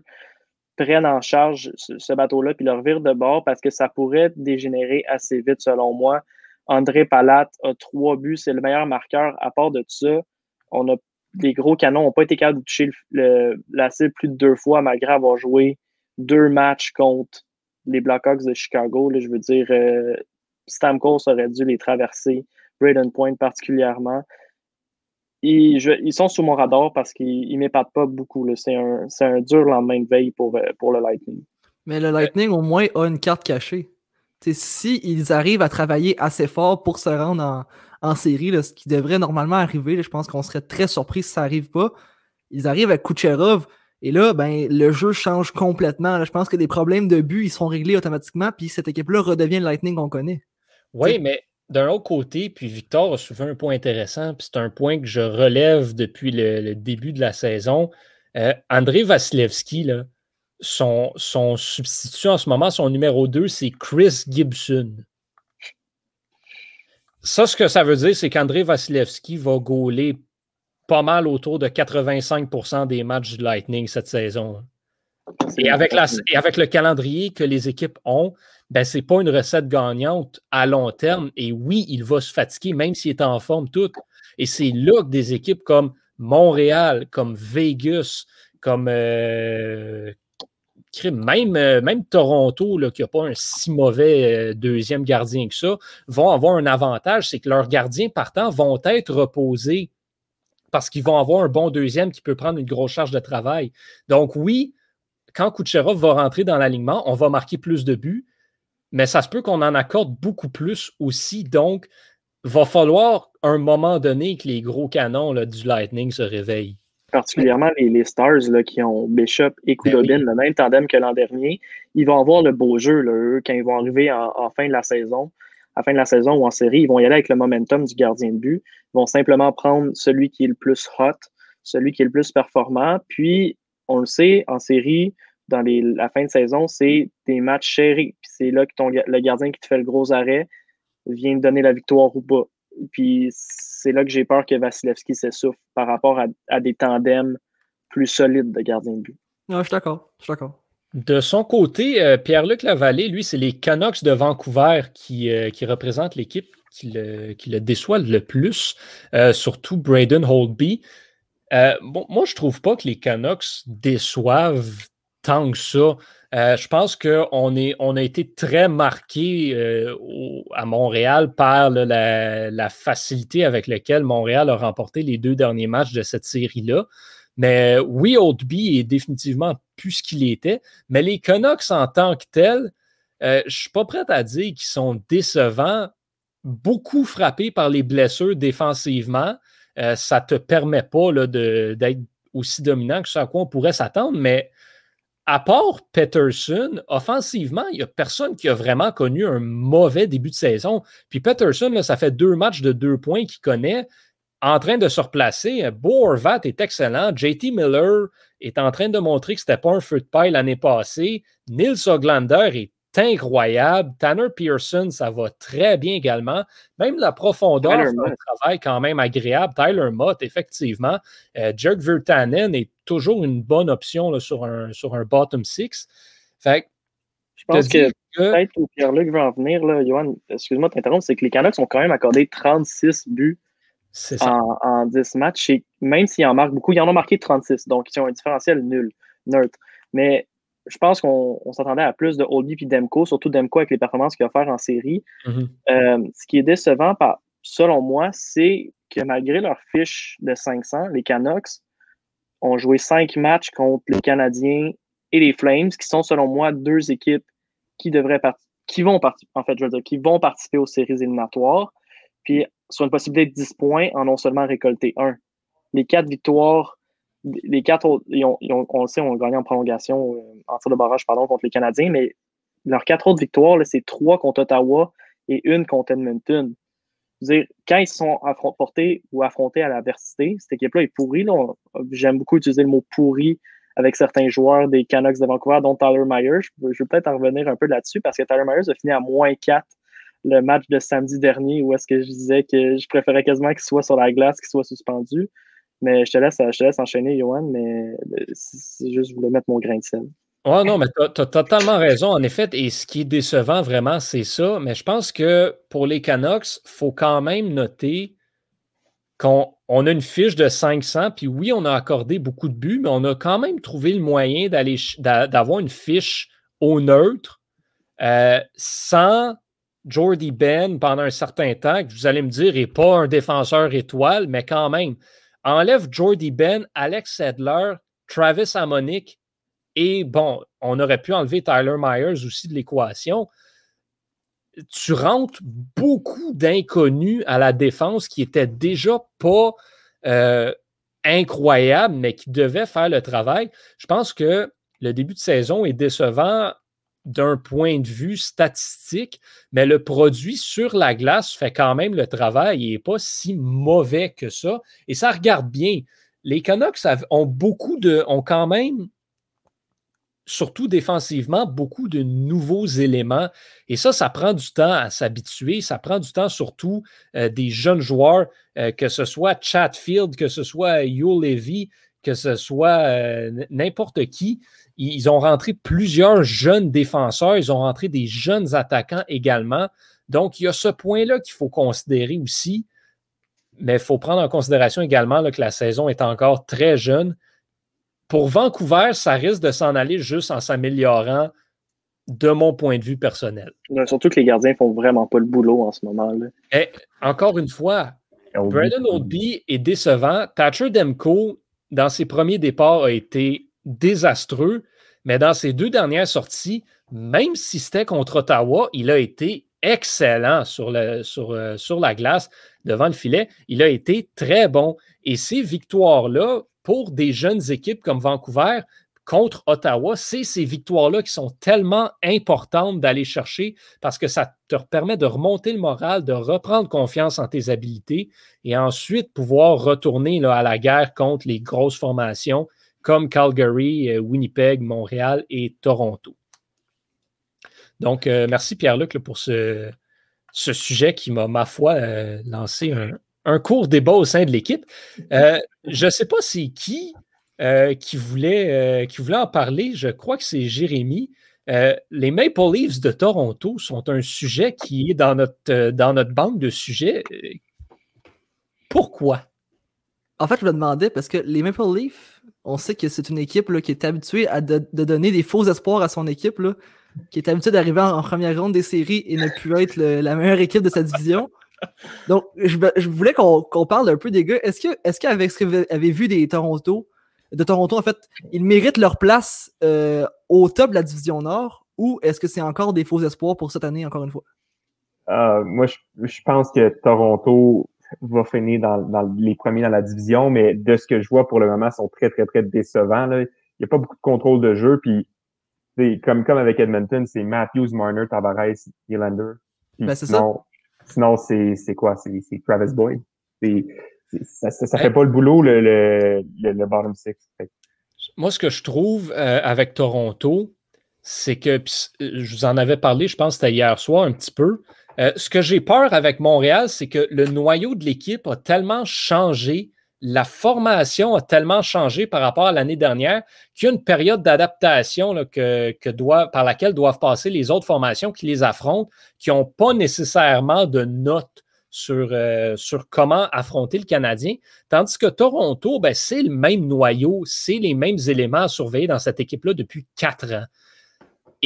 prenne en charge ce, bateau-là puis le revire de bord parce que ça pourrait dégénérer assez vite, selon moi. André Palat a trois buts, c'est le meilleur marqueur. À part de ça, on a des gros canons n'ont pas été capables de toucher la cible plus de deux fois, malgré avoir joué deux matchs contre les Blackhawks de Chicago. je veux dire, euh, Stamkos aurait dû les traverser, Braden Point particulièrement. Ils, sont sous mon radar parce qu'ils ne m'épatent pas beaucoup. C'est un, dur lendemain de veille pour, euh, pour le Lightning. Mais le Lightning, au moins, a une carte cachée. si ils arrivent à travailler assez fort pour se rendre en, en série, ce qui devrait normalement arriver. je pense qu'on serait très surpris si ça n'arrive pas. Ils arrivent avec Kucherov. Et là, ben, le jeu change complètement. je pense que les problèmes de but, ils sont réglés automatiquement. Puis cette équipe-là redevient le Lightning qu'on connaît. Oui, mais d'un autre côté, puis Victor a soulevé un point intéressant, puis c'est un point que je relève depuis le, début de la saison. Euh, André Vasilevski, son, son substitut en ce moment, son numéro 2, c'est Chris Gibson. Ça, ce que ça veut dire, c'est qu'André Vasilevski va gauler pas mal autour de 85% des matchs du Lightning cette saison. Et avec, le calendrier que les équipes ont, ben, ce n'est pas une recette gagnante à long terme. Et oui, il va se fatiguer, même s'il est en forme tout. Et c'est là que des équipes comme Montréal, comme Vegas, comme euh, même, euh, même Toronto, qui n'a pas un si mauvais euh, deuxième gardien que ça, vont avoir un avantage, c'est que leurs gardiens partant vont être reposés parce qu'ils vont avoir un bon deuxième qui peut prendre une grosse charge de travail. Donc oui, quand Kucherov va rentrer dans l'alignement, on va marquer plus de buts, mais ça se peut qu'on en accorde beaucoup plus aussi. Donc, va falloir un moment donné que les gros canons du Lightning se réveillent particulièrement les, Stars là, qui ont Bishop et ben Kudobin, le même tandem que l'an dernier, ils vont avoir le beau jeu là, eux, quand ils vont arriver en, fin de la saison. À fin de la saison ou en série, ils vont y aller avec le momentum du gardien de but. Ils vont simplement prendre celui qui est le plus hot, celui qui est le plus performant. Puis, on le sait, en série, dans les, la fin de saison, c'est des matchs chéris. Puis c'est là que ton, le gardien qui te fait le gros arrêt vient te donner la victoire ou pas. Puis c'est là que j'ai peur que Vasilevski s'essouffle par rapport à, des tandems plus solides de gardien de but. je suis d'accord. Je suis d'accord. De son côté, euh, Pierre-Luc Lavallée, lui, c'est les Canucks de Vancouver qui, euh, qui représentent l'équipe qui le, qui le, déçoit le plus, euh, surtout Braden Holtby. bon, moi, je trouve pas que les Canucks déçoivent tant que ça. Euh, je pense qu'on on a été très marqué euh, à Montréal par la, facilité avec laquelle Montréal a remporté les deux derniers matchs de cette série-là. Mais oui, Oldby est définitivement plus ce qu'il était. Mais les Canucks en tant que tels, euh, je ne suis pas prêt à dire qu'ils sont décevants, beaucoup frappés par les blessures défensivement. ça ne te permet pas d'être aussi dominant que ce à quoi on pourrait s'attendre, mais à part Peterson, offensivement, il n'y a personne qui a vraiment connu un mauvais début de saison. Puis Peterson, là, ça fait deux matchs de deux points qu'il connaît, en train de se replacer. Bo Horvat est excellent. JT Miller est en train de montrer que ce n'était pas un feu de paille l'année passée. Nils Oglander est incroyable. Tanner Pearson, ça va très bien également. Même la profondeur fait un travail quand même agréable. Tyler Mott, effectivement. Euh, Jerk Virtanen est toujours une bonne option sur, un, sur un bottom six. Fait je pense que, peut-être où Pierre-Luc veut en venir, là, Johan, excuse-moi de t'interrompre, c'est que les Canucks ont quand même accordé 36 buts en, en, 10 matchs. Et même s'ils en marquent beaucoup, ils en ont marqué 36. Donc, ils ont un différentiel nul, neutre. Mais je pense qu'on s'attendait à plus de Oldie et Demko, surtout Demko avec les performances qu'il a fait en série. Mm-hmm. Euh, ce qui est décevant, par, selon moi, c'est que malgré leur fiche de 500, les Canucks ont joué cinq matchs contre les Canadiens et les Flames, qui sont, selon moi, deux équipes qui devraient qui vont en fait, je veux dire, qui vont participer aux séries éliminatoires. Puis, sur une possibilité de 10 points, en ont seulement récolté un. Les quatre victoires les quatre autres, on le sait, ont gagné en prolongation, euh, en tir de barrage, pardon, contre les Canadiens, mais leurs quatre autres victoires, c'est trois contre Ottawa et une contre Edmonton. Dire, quand ils sont portés ou affrontés à l'adversité, cette équipe-là est pourrie. J'aime beaucoup utiliser le mot pourri avec certains joueurs des Canucks de Vancouver, dont Tyler Myers. Je, vais peut-être en revenir un peu là-dessus parce que Tyler Myers a fini à moins 4 le match de samedi dernier où est-ce que je disais que je préférais quasiment qu'il soit sur la glace, qu'il soit suspendu. Mais je te laisse, enchaîner, Johan, mais c'est juste, je voulais mettre mon grain de sel. Oh non, mais tu as, totalement raison, en effet. Et ce qui est décevant, vraiment, c'est ça. Mais je pense que pour les Canucks, il faut quand même noter qu'on a une fiche de 500. Puis oui, on a accordé beaucoup de buts, mais on a quand même trouvé le moyen d'avoir une fiche au neutre euh, sans Jordy Ben pendant un certain temps, que vous allez me dire n'est pas un défenseur étoile, mais quand même. Enlève Jordy Ben, Alex Sedler, Travis Amonic et bon, on aurait pu enlever Tyler Myers aussi de l'équation. Tu rentres beaucoup d'inconnus à la défense qui n'étaient déjà pas euh, incroyables, mais qui devaient faire le travail. Je pense que le début de saison est décevant d'un point de vue statistique, mais le produit sur la glace fait quand même le travail. Il n'est pas si mauvais que ça. Et ça regarde bien. Les Canucks ont beaucoup de. ont quand même, surtout défensivement, beaucoup de nouveaux éléments. Et ça, ça prend du temps à s'habituer. Ça prend du temps, surtout euh, des jeunes joueurs, euh, que ce soit Chatfield, que ce soit Yo Levy, que ce soit euh, n'importe qui ils ont rentré plusieurs jeunes défenseurs, ils ont rentré des jeunes attaquants également. Donc, il y a ce point-là qu'il faut considérer aussi. Mais il faut prendre en considération également que la saison est encore très jeune. Pour Vancouver, ça risque de s'en aller juste en s'améliorant de mon point de vue personnel. surtout que les gardiens font vraiment pas le boulot en ce moment-là. Eh, encore une fois, Brandon Oldby est décevant. Thatcher Demko, dans ses premiers départs, a été désastreux, mais dans ses deux dernières sorties, même si c'était contre Ottawa, il a été excellent euh, sur la glace devant le filet. Il a été très bon. Et ces victoires-là, pour des jeunes équipes comme Vancouver, contre Ottawa, c'est ces victoires-là qui sont tellement importantes d'aller chercher parce que ça te permet de remonter le moral, de reprendre confiance en tes habiletés et ensuite pouvoir retourner à la guerre contre les grosses formations comme Calgary, euh, Winnipeg, Montréal et Toronto. Donc, euh, merci Pierre-Luc pour ce, ce, sujet qui m'a, ma foi, euh, lancé un, court débat au sein de l'équipe. je ne sais pas c'est qui qui, voulait, qui voulait en parler. Je crois que c'est Jérémy. les Maple Leafs de Toronto sont un sujet qui est dans notre, dans notre banque de sujets. Pourquoi? En fait, je me demandais parce que les Maple Leafs, on sait que c'est une équipe qui est habituée à de, donner des faux espoirs à son équipe, qui est habituée d'arriver en, première ronde des séries et ne plus être la meilleure équipe de sa division. Donc, je, voulais qu'on parle un peu des gars. Est-ce est qu'avec ce que vous avez vu des Toronto, de Toronto, en fait, ils méritent leur place euh, au top de la division Nord ou est-ce que c'est encore des faux espoirs pour cette année, encore une fois? Euh, moi, je, pense que Toronto va finir dans, les premiers dans la division, mais de ce que je vois pour le moment, ils sont très, très, très décevants. Là. Il n'y a pas beaucoup de contrôle de jeu, puis comme, comme avec Edmonton, c'est Matthews, Marner, Tavares, Nylander. Ben, sinon, sinon c'est quoi? C'est Travis Boyd. ça ne fait pas le boulot, le, le, le, bottom six. Moi, ce que je trouve euh, avec Toronto, c'est que, je vous en avais parlé, je pense c'était hier soir un petit peu, euh, ce que j'ai peur avec Montréal, c'est que le noyau de l'équipe a tellement changé, la formation a tellement changé par rapport à l'année dernière qu'il y a une période d'adaptation par laquelle doivent passer les autres formations qui les affrontent, qui n'ont pas nécessairement de notes sur, euh, sur, comment affronter le Canadien. Tandis que Toronto, ben, c'est le même noyau, c'est les mêmes éléments à surveiller dans cette équipe-là depuis quatre ans.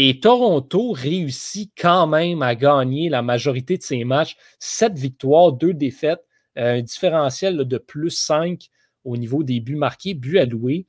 Et Toronto réussit quand même à gagner la majorité de ses matchs. Sept victoires, deux défaites, euh, un différentiel de plus 5 au niveau des buts marqués, buts alloués.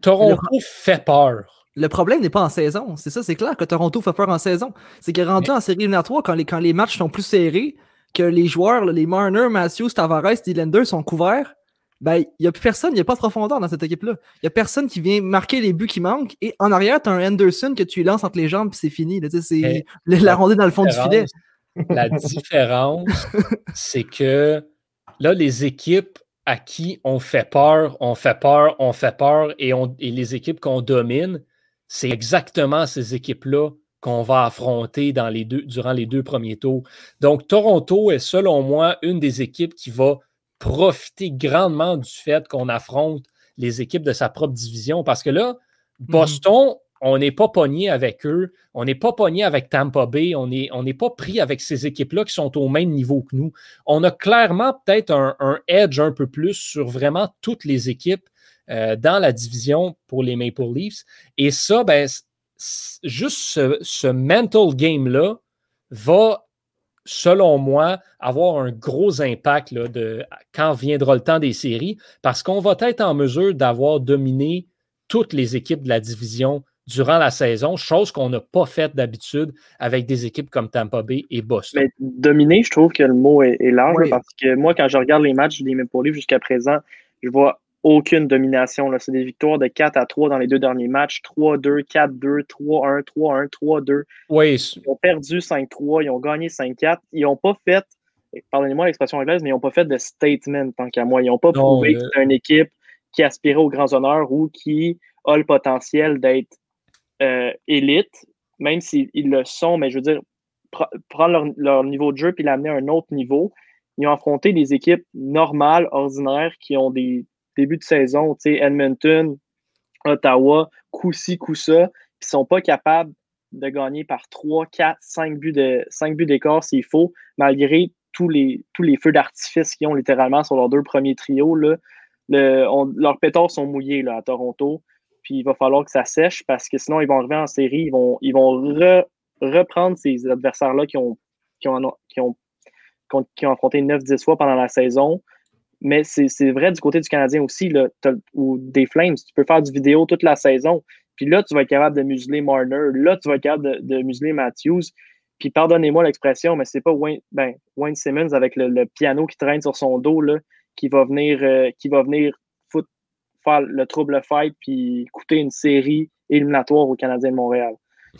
Toronto fait peur. Le problème n'est pas en saison. C'est ça, c'est clair que Toronto fait peur en saison. C'est qu'il est rendu en série éliminatoire quand les, quand les matchs sont plus serrés, que les joueurs, les Marner, Matthews, Tavares, Dylander sont couverts. Ben, il n'y a plus personne, il n'y a pas de profondeur dans cette équipe-là. Il n'y a personne qui vient marquer les buts qui manquent. Et en arrière, tu as un Anderson que tu lances entre les jambes, puis c'est fini. C'est la rondée dans le fond du filet. La différence, c'est que là, les équipes à qui on fait peur, on fait peur, on fait peur, et, on, et les équipes qu'on domine, c'est exactement ces équipes-là qu'on va affronter dans les deux, durant les deux premiers tours. Donc, Toronto est, selon moi, une des équipes qui va profiter grandement du fait qu'on affronte les équipes de sa propre division. Parce que là, mhm. Boston, on n'est pas pogné avec eux, on n'est pas pogné avec Tampa Bay, on n'est on pas pris avec ces équipes-là qui sont au même niveau que nous. On a clairement peut-être un, edge un peu plus sur vraiment toutes les équipes euh, dans la division pour les Maple Leafs. Et ça, ben, juste ce, ce mental game-là va selon moi, avoir un gros impact là, de, quand viendra le temps des séries, parce qu'on va être en mesure d'avoir dominé toutes les équipes de la division durant la saison, chose qu'on n'a pas faite d'habitude avec des équipes comme Tampa Bay et Boston. Mais dominer, je trouve que le mot est, large, parce que moi, quand je regarde les matchs des Maple Leafs jusqu'à présent, je vois aucune domination. C'est des victoires de 4 à 3 dans les deux derniers matchs. 3-2, 4-2, 3-1, 3-1, 3-2. Oui. Ils ont perdu 5-3, ils ont gagné 5-4. Ils n'ont pas fait, pardonnez-moi l'expression anglaise, mais ils n'ont pas fait de statement tant qu'à moi. Ils n'ont pas prouvé que c'est une équipe qui aspirait aux grands honneurs ou qui a le potentiel d'être euh, élite, même s'ils le sont, mais je veux dire, prendre leur, leur niveau de jeu puis l'amener à un autre niveau. Ils ont affronté des équipes normales, ordinaires, qui ont des début de saison, Edmonton, Ottawa, coup-ci, coup-ça, qui ne sont pas capables de gagner par 3, 4, 5 buts de 5 buts d'écart s'il faut, malgré tous les, feux d'artifice qu'ils ont littéralement sur leurs deux premiers trios. Là. leurs pétards sont mouillés à Toronto. Puis il va falloir que ça sèche parce que sinon, ils vont arriver en série, ils vont, reprendre ces adversaires-là qui ont affronté 9-10 fois pendant la saison. Mais c'est vrai du côté du Canadien aussi, là, ou des Flames. Tu peux faire du vidéo toute la saison. Puis là, tu vas être capable de museler Marner. Là, tu vas être capable de, museler Matthews. Puis pardonnez-moi l'expression, mais c'est pas Wayne, ben, Wayne, Simmons avec le, piano qui traîne sur son dos là, qui va venir, euh, qui va venir faire le trouble fight puis coûter une série éliminatoire au Canadien de Montréal.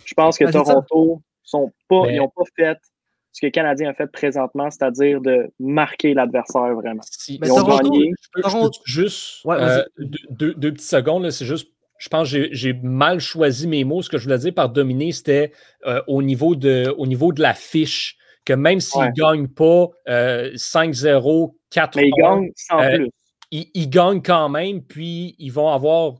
Je pense que Toronto sont pas, ils n'ont pas fait ce que le Canadien a fait présentement, c'est-à-dire de marquer l'adversaire vraiment. Ils ont gagné. juste euh, deux, petites secondes, c'est juste je pense que j'ai mal choisi mes mots. Ce que je voulais dire par dominer, c'était euh, au, niveau de, au niveau de la fiche, que même s'ils ne gagnent pas 5-0, 4 Mais ils gagnent sans euh, plus. Ils, gagnent quand même, puis ils vont avoir,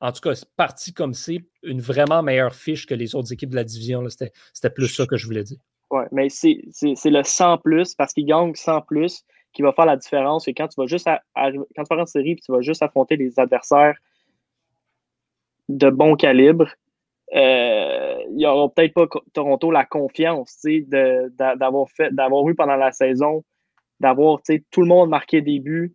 en tout cas, parti comme c'est, une vraiment meilleure fiche que les autres équipes de la division. C'était plus ça que je voulais dire. Oui, mais c'est le 100 plus parce qu'il gagne 100 plus qui va faire la différence. Et quand tu vas juste quand tu en série et tu vas juste affronter des adversaires de bon calibre, euh, il n'y aura peut-être pas Toronto la confiance d'avoir d'avoir eu pendant la saison, d'avoir tout le monde marqué des buts,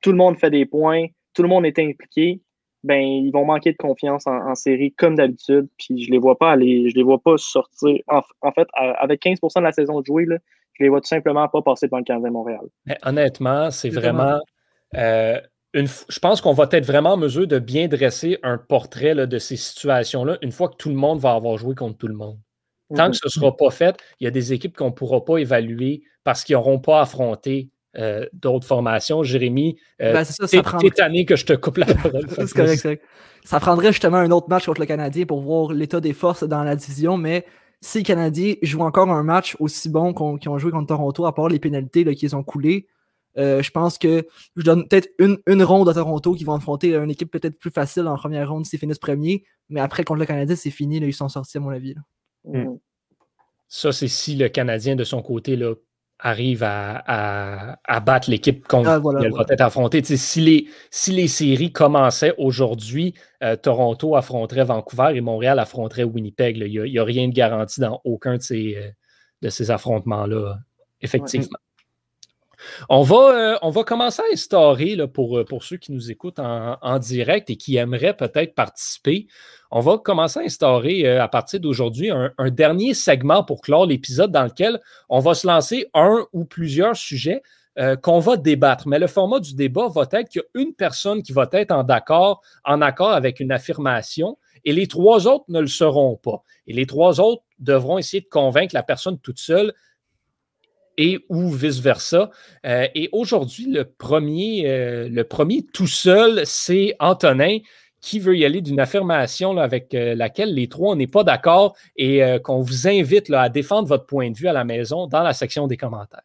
tout le monde fait des points, tout le monde est impliqué ben, ils vont manquer de confiance en, série comme d'habitude. Puis je les vois pas aller, je les vois pas sortir. En, fait, avec 15% de la saison de jouer, là, je les vois tout simplement pas passer par le Canadien Montréal. honnêtement, c'est vraiment. Euh, une, je pense qu'on va être vraiment en mesure de bien dresser un portrait de ces situations-là une fois que tout le monde va avoir joué contre tout le monde. Tant que ce ne sera pas fait, il y a des équipes qu'on ne pourra pas évaluer parce qu'ils n'auront pas affronté euh, d'autres formations. Jérémy, euh, ben, ça, prendrait... que je te coupe la parole. c'est correct, Ça prendrait justement un autre match contre le Canadien pour voir l'état des forces dans la division, mais si les Canadiens jouent encore un match aussi bon qu'ils ont joué contre Toronto, à part les pénalités qu'ils ont coulées, euh, je pense que je donne peut-être une, une, ronde à Toronto qui vont affronter une équipe peut-être plus facile en première ronde s'ils finissent premier, mais après contre le Canadien, c'est fini, là, ils sont sortis à mon avis. Mm. Ça, c'est si le Canadien de son côté là, arrive à, battre l'équipe qu'on ah, va être affrontée. Si les, si les séries commençaient aujourd'hui, euh, Toronto affronterait Vancouver et Montréal affronterait Winnipeg. Il n'y a, rien de garanti dans aucun de ces, euh, de ces affrontements-là, effectivement. On va, euh, on va commencer à instaurer, là, pour, pour ceux qui nous écoutent en, direct et qui aimeraient peut-être participer, on va commencer à instaurer euh, à partir d'aujourd'hui un, dernier segment pour clore l'épisode dans lequel on va se lancer un ou plusieurs sujets euh, qu'on va débattre. Mais le format du débat va être qu'il y a une personne qui va être en accord, en accord avec une affirmation et les trois autres ne le seront pas. Et les trois autres devront essayer de convaincre la personne toute seule et ou vice-versa. Euh, et aujourd'hui, le premier, le premier tout seul, c'est Antonin qui veut y aller d'une affirmation avec euh, laquelle les trois, n'est pas d'accord et qu'on vous invite à défendre votre point de vue à la maison dans la section des commentaires.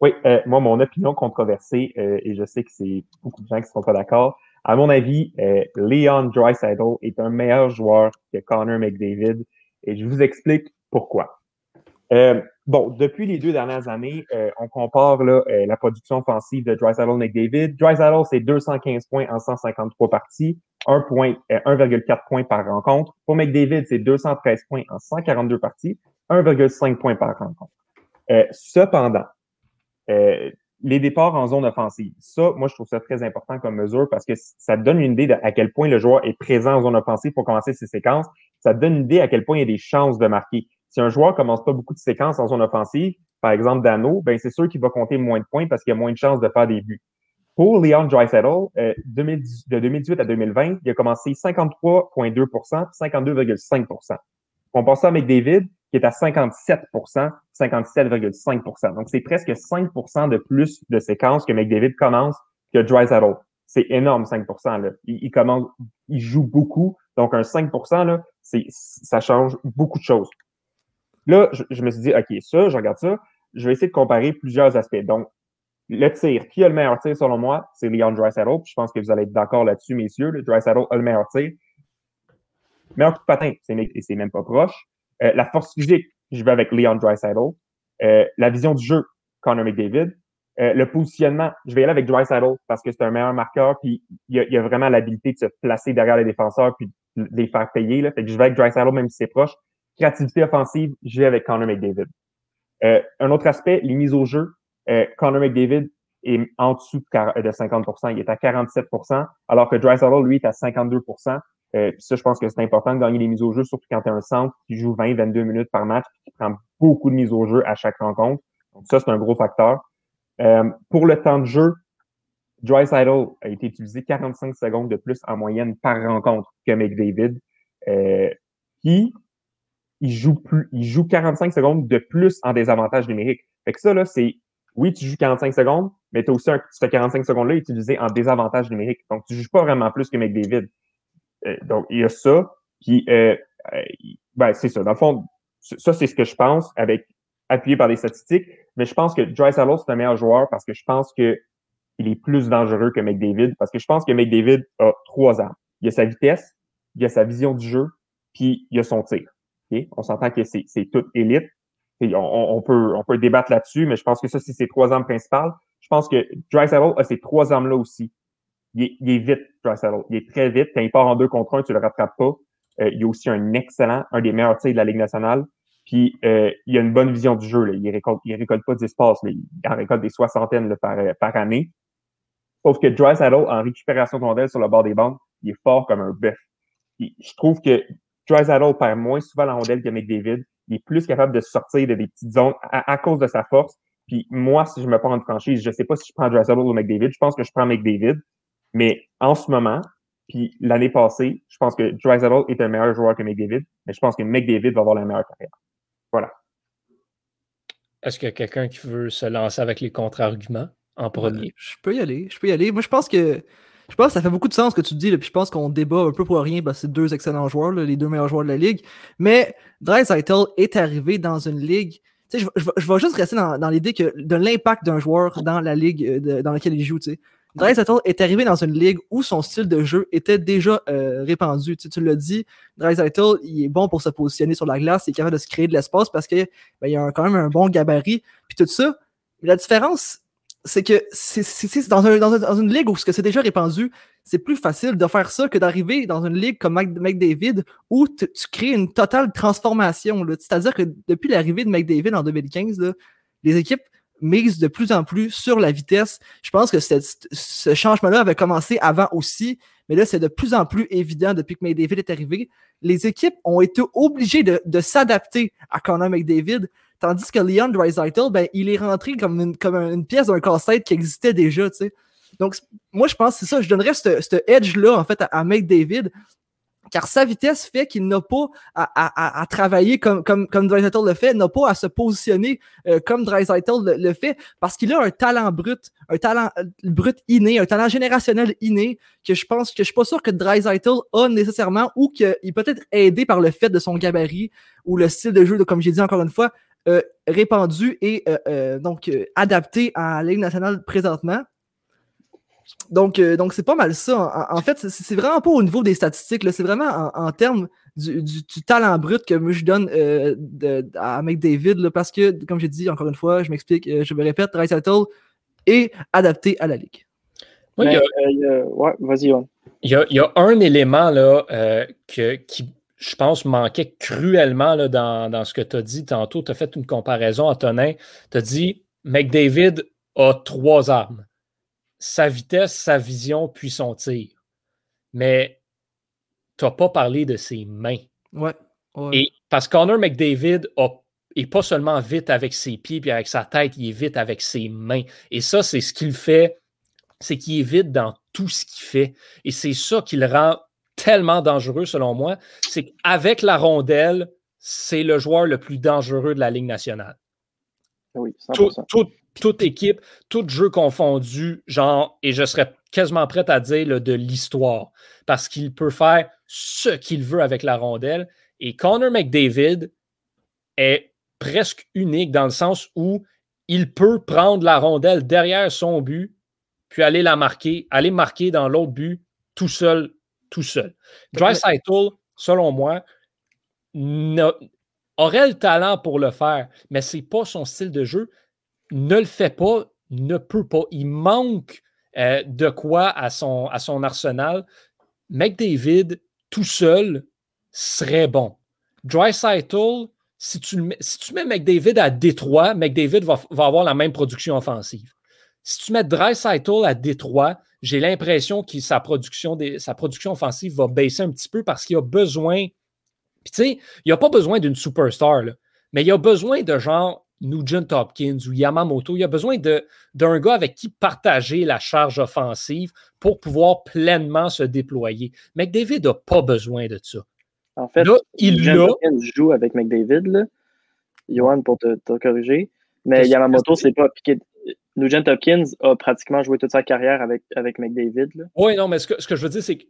Oui, moi, mon opinion controversée, et je sais que c'est beaucoup de gens qui ne sont pas d'accord, à mon avis, Leon Dreisaitl est un meilleur joueur que Connor McDavid et je vous explique pourquoi. Euh, bon, depuis les deux dernières années, euh, on compare euh, la production offensive de Drysdale McDavid. Drysdale, c'est 215 points en 153 parties, 1,4 points par rencontre. Pour McDavid, c'est 213 points en 142 parties, 1,5 points par rencontre. cependant, les départs en zone offensive, ça, moi, je trouve ça très important comme mesure parce que ça donne une idée à quel point le joueur est présent en zone offensive pour commencer ses séquences. Ça donne une idée à quel point il y a des chances de marquer. Si un joueur commence pas beaucoup de séquences en zone offensive, par exemple Dano, ben c'est sûr qu'il va compter moins de points parce qu'il y a moins de chances de faire des buts. Pour Leon Dreisettle, euh, de 2018 à 2020, il a commencé 53,2% 52,5% On passe ça avec David, qui est à 57% 57,5% Donc, c'est presque 5% de plus de séquences que McDavid commence que Dreisettle. C'est énorme, 5 là. Il, il, commence, il joue beaucoup. Donc, un 5% là, ça change beaucoup de choses. Là, je, me suis dit, OK, ça, je regarde ça, je vais essayer de comparer plusieurs aspects. Donc, le tir, qui a le meilleur tir selon moi? C'est Leon Dreisaitl. Je pense que vous allez être d'accord là-dessus, messieurs. Le Dreisaitl a le meilleur tir. Meilleur coup de patin, c'est même pas proche. Euh, la force physique, je vais avec Leon Dreisaitl. Euh, la vision du jeu, Connor McDavid. Euh, le positionnement, je vais y aller avec Dreisaitl parce que c'est un meilleur marqueur, puis il y a, a, vraiment l'habilité de se placer derrière les défenseurs puis de les faire payer. Là. Fait que je vais avec Dreisaitl même si c'est proche. Créativité offensive, je vais avec Connor McDavid. Euh, un autre aspect, les mises au jeu. Euh, Connor McDavid est en dessous de 50% Il est à 47% alors que Drysdale, lui, est à 52% euh, ça, je pense que c'est important de gagner les mises au jeu, surtout quand tu as un centre qui joue 20-22 minutes par match, qui prend beaucoup de mises au jeu à chaque rencontre. Donc ça, c'est un gros facteur. Euh, pour le temps de jeu, Drysdale a été utilisé 45 secondes de plus en moyenne par rencontre que McDavid, euh, qui il joue plus, il joue 45 secondes de plus en désavantage numérique. Fait que ça, là, c'est, oui, tu joues 45 secondes, mais tu as aussi un, ce 45 secondes-là utilisé en désavantage numérique. Donc, tu joues pas vraiment plus que McDavid. Euh, donc, il y a ça. Puis, euh, euh ben, c'est ça. Dans le fond, ça, c'est ce que je pense avec appuyé par des statistiques. Mais je pense que Dry c'est un meilleur joueur parce que je pense que il est plus dangereux que McDavid parce que je pense que McDavid a trois armes. Il a sa vitesse, il a sa vision du jeu, puis il a son tir. On s'entend que c'est toute élite. On, peut, on peut débattre là-dessus, mais je pense que ça, c'est ses trois armes principales. Je pense que Dreisaitl a ces trois armes-là aussi. Il est, il est vite, Dreisaitl. Il est très vite. Quand il part en deux contre un, tu le rattrapes pas. Euh, il a aussi un excellent, un des meilleurs tirs de la Ligue nationale. Puis euh, il a une bonne vision du jeu. Là. Il récolte, il récolte pas d'espace. Il en récolte des soixantaines par, par année. Sauf que Dreisaitl, en récupération de rondelle sur le bord des bandes, il est fort comme un bœuf. Je trouve que Dreisaitl perd moins souvent la rondelle que McDavid. Il est plus capable de sortir de des petites zones à, cause de sa force. Puis moi, si je me prends en franchise, je sais pas si je prends Dreisaitl ou McDavid. Je pense que je prends McDavid. Mais en ce moment, puis l'année passée, je pense que Dreisaitl est un meilleur joueur que McDavid. Mais je pense que McDavid va avoir la meilleure carrière. Voilà. Est-ce qu'il y a quelqu'un qui veut se lancer avec les contre-arguments en premier? je peux y aller. Je peux y aller. Moi, je pense que je pense que ça fait beaucoup de sens ce que tu dis, puis je pense qu'on débat un peu pour rien, parce que c'est deux excellents joueurs, les deux meilleurs joueurs de la ligue. Mais Dreisaitl est arrivé dans une ligue. Je, je, je, vais juste rester dans, l'idée que de l'impact d'un joueur dans la ligue euh, dans laquelle il joue. Dreisaitl est arrivé dans une ligue où son style de jeu était déjà euh, répandu. Tu, tu l'as dit, Dreisaitl, il est bon pour se positionner sur la glace, il est capable de se créer de l'espace parce qu'il ben, a quand même un bon gabarit. Puis tout ça, la différence, c'est que c'est dans, une ligue où ce que c'est déjà répandu, c'est plus facile de faire ça que d'arriver dans une ligue comme McDavid où tu crées une totale transformation. C'est-à-dire que depuis l'arrivée de McDavid en 2015, les équipes misent de plus en plus sur la vitesse. Je pense que ce changement-là avait commencé avant aussi, mais là, c'est de plus en plus évident depuis que McDavid est arrivé. Les équipes ont été obligées de, de s'adapter à Connor McDavid Tandis que Leon Dreisaitl, ben, il est rentré comme une, comme une pièce d'un casse-tête qui existait déjà, tu sais. Donc, moi, je pense que c'est ça. Je donnerais ce edge-là, en fait, à, à McDavid car sa vitesse fait qu'il n'a pas à, travailler comme, comme, comme le fait, n'a pas à se positionner euh, comme Dreisaitl le, fait, parce qu'il a un talent brut, un talent euh, brut inné, un talent générationnel inné, que je pense que je suis pas sûr que Dreisaitl a nécessairement, ou qu'il peut être aidé par le fait de son gabarit, ou le style de jeu, comme j'ai dit encore une fois, euh, répandu et donc adapté à la Ligue nationale présentement. Donc, euh, donc c'est pas mal ça. En, fait, c'est vraiment pas au niveau des statistiques, c'est vraiment en, termes du, talent brut que je donne euh, à McDavid, parce que, comme j'ai dit encore une fois, je m'explique, euh, je me répète, Reisettle est adapté à la Ligue. Oui, ouais, vas-y, il, y a, un élément là, que, qui, je pense, manquait cruellement là, dans, dans ce que tu as dit tantôt. Tu as fait une comparaison, Antonin. Tu as dit McDavid a trois armes sa vitesse, sa vision, puis son tir. Mais tu n'as pas parlé de ses mains. Ouais. Et parce que Connor McDavid est pas seulement vite avec ses pieds puis avec sa tête, il est vite avec ses mains. Et ça, c'est ce qu'il fait, c'est qu'il est vite dans tout ce qu'il fait. Et c'est ça qui le rend tellement dangereux, selon moi. C'est qu'avec la rondelle, c'est le joueur le plus dangereux de la Ligue nationale. Oui, 100% toute équipe, tout jeu confondu, genre, et je serais quasiment prêt à dire de l'histoire, parce qu'il peut faire ce qu'il veut avec la rondelle. Et Connor McDavid est presque unique dans le sens où il peut prendre la rondelle derrière son but, puis aller la marquer, aller marquer dans l'autre but tout seul, tout seul. Dry selon moi, aurait le talent pour le faire, mais ce n'est pas son style de jeu ne le fait pas, ne peut pas. Il manque euh, de quoi à son, à son arsenal. McDavid, tout seul, serait bon. Dry si tu, si tu mets McDavid à Détroit, McDavid va, va avoir la même production offensive. Si tu mets Dry à Détroit, j'ai l'impression que sa production, sa production offensive va baisser un petit peu parce qu'il a besoin. Puis tu sais, il n'a pas besoin d'une superstar, mais il a besoin de genre Nugent Hopkins ou Yamamoto. Il a besoin d'un gars avec qui partager la charge offensive pour pouvoir pleinement se déployer. McDavid n'a pas besoin de ça. En fait, il Hopkins joue avec McDavid, là. Johan, pour te, corriger. Mais Yamamoto, c'est pas appliqué. Nugent Hopkins a pratiquement joué toute sa carrière avec, avec McDavid. Oui, non, mais ce que, ce que je veux dire, c'est que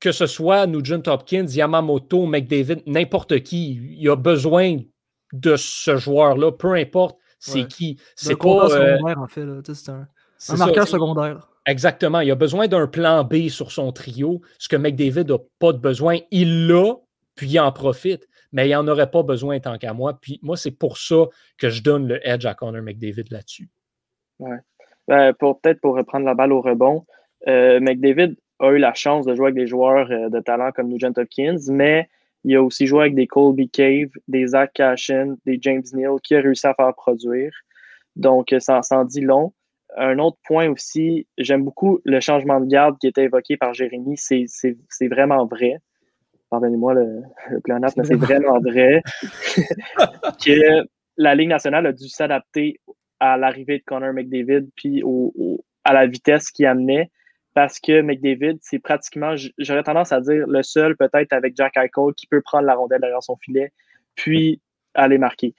que ce soit Nugent Hopkins, Yamamoto, McDavid, n'importe qui, il a besoin de ce joueur-là, peu importe c'est qui. C'est pas. Euh, secondaire, en fait. C'est un, marqueur secondaire. Exactement. Il a besoin d'un plan B sur son trio, ce que McDavid n'a pas de besoin. Il l'a, puis il en profite, mais il n'en aurait pas besoin tant qu'à moi. Puis moi, c'est pour ça que je donne le edge à Connor McDavid là-dessus. Ouais. Ben, pour, Peut-être pour reprendre la balle au rebond, euh, McDavid a eu la chance de jouer avec des joueurs euh, de talent comme Nugent Hopkins, mais il a aussi joué avec des Colby Cave, des Zach Cashin, des James Neal qui a réussi à faire produire. Donc, ça en dit long. Un autre point aussi, j'aime beaucoup le changement de garde qui était évoqué par Jérémy. C'est vraiment vrai. Pardonnez-moi le, le mais c'est vraiment vrai que la Ligue nationale a dû s'adapter à l'arrivée de Connor McDavid puis à la vitesse qu'il amenait parce que McDavid, c'est pratiquement, j'aurais tendance à dire, le seul peut-être avec Jack Eichel qui peut prendre la rondelle derrière son filet, puis aller marquer.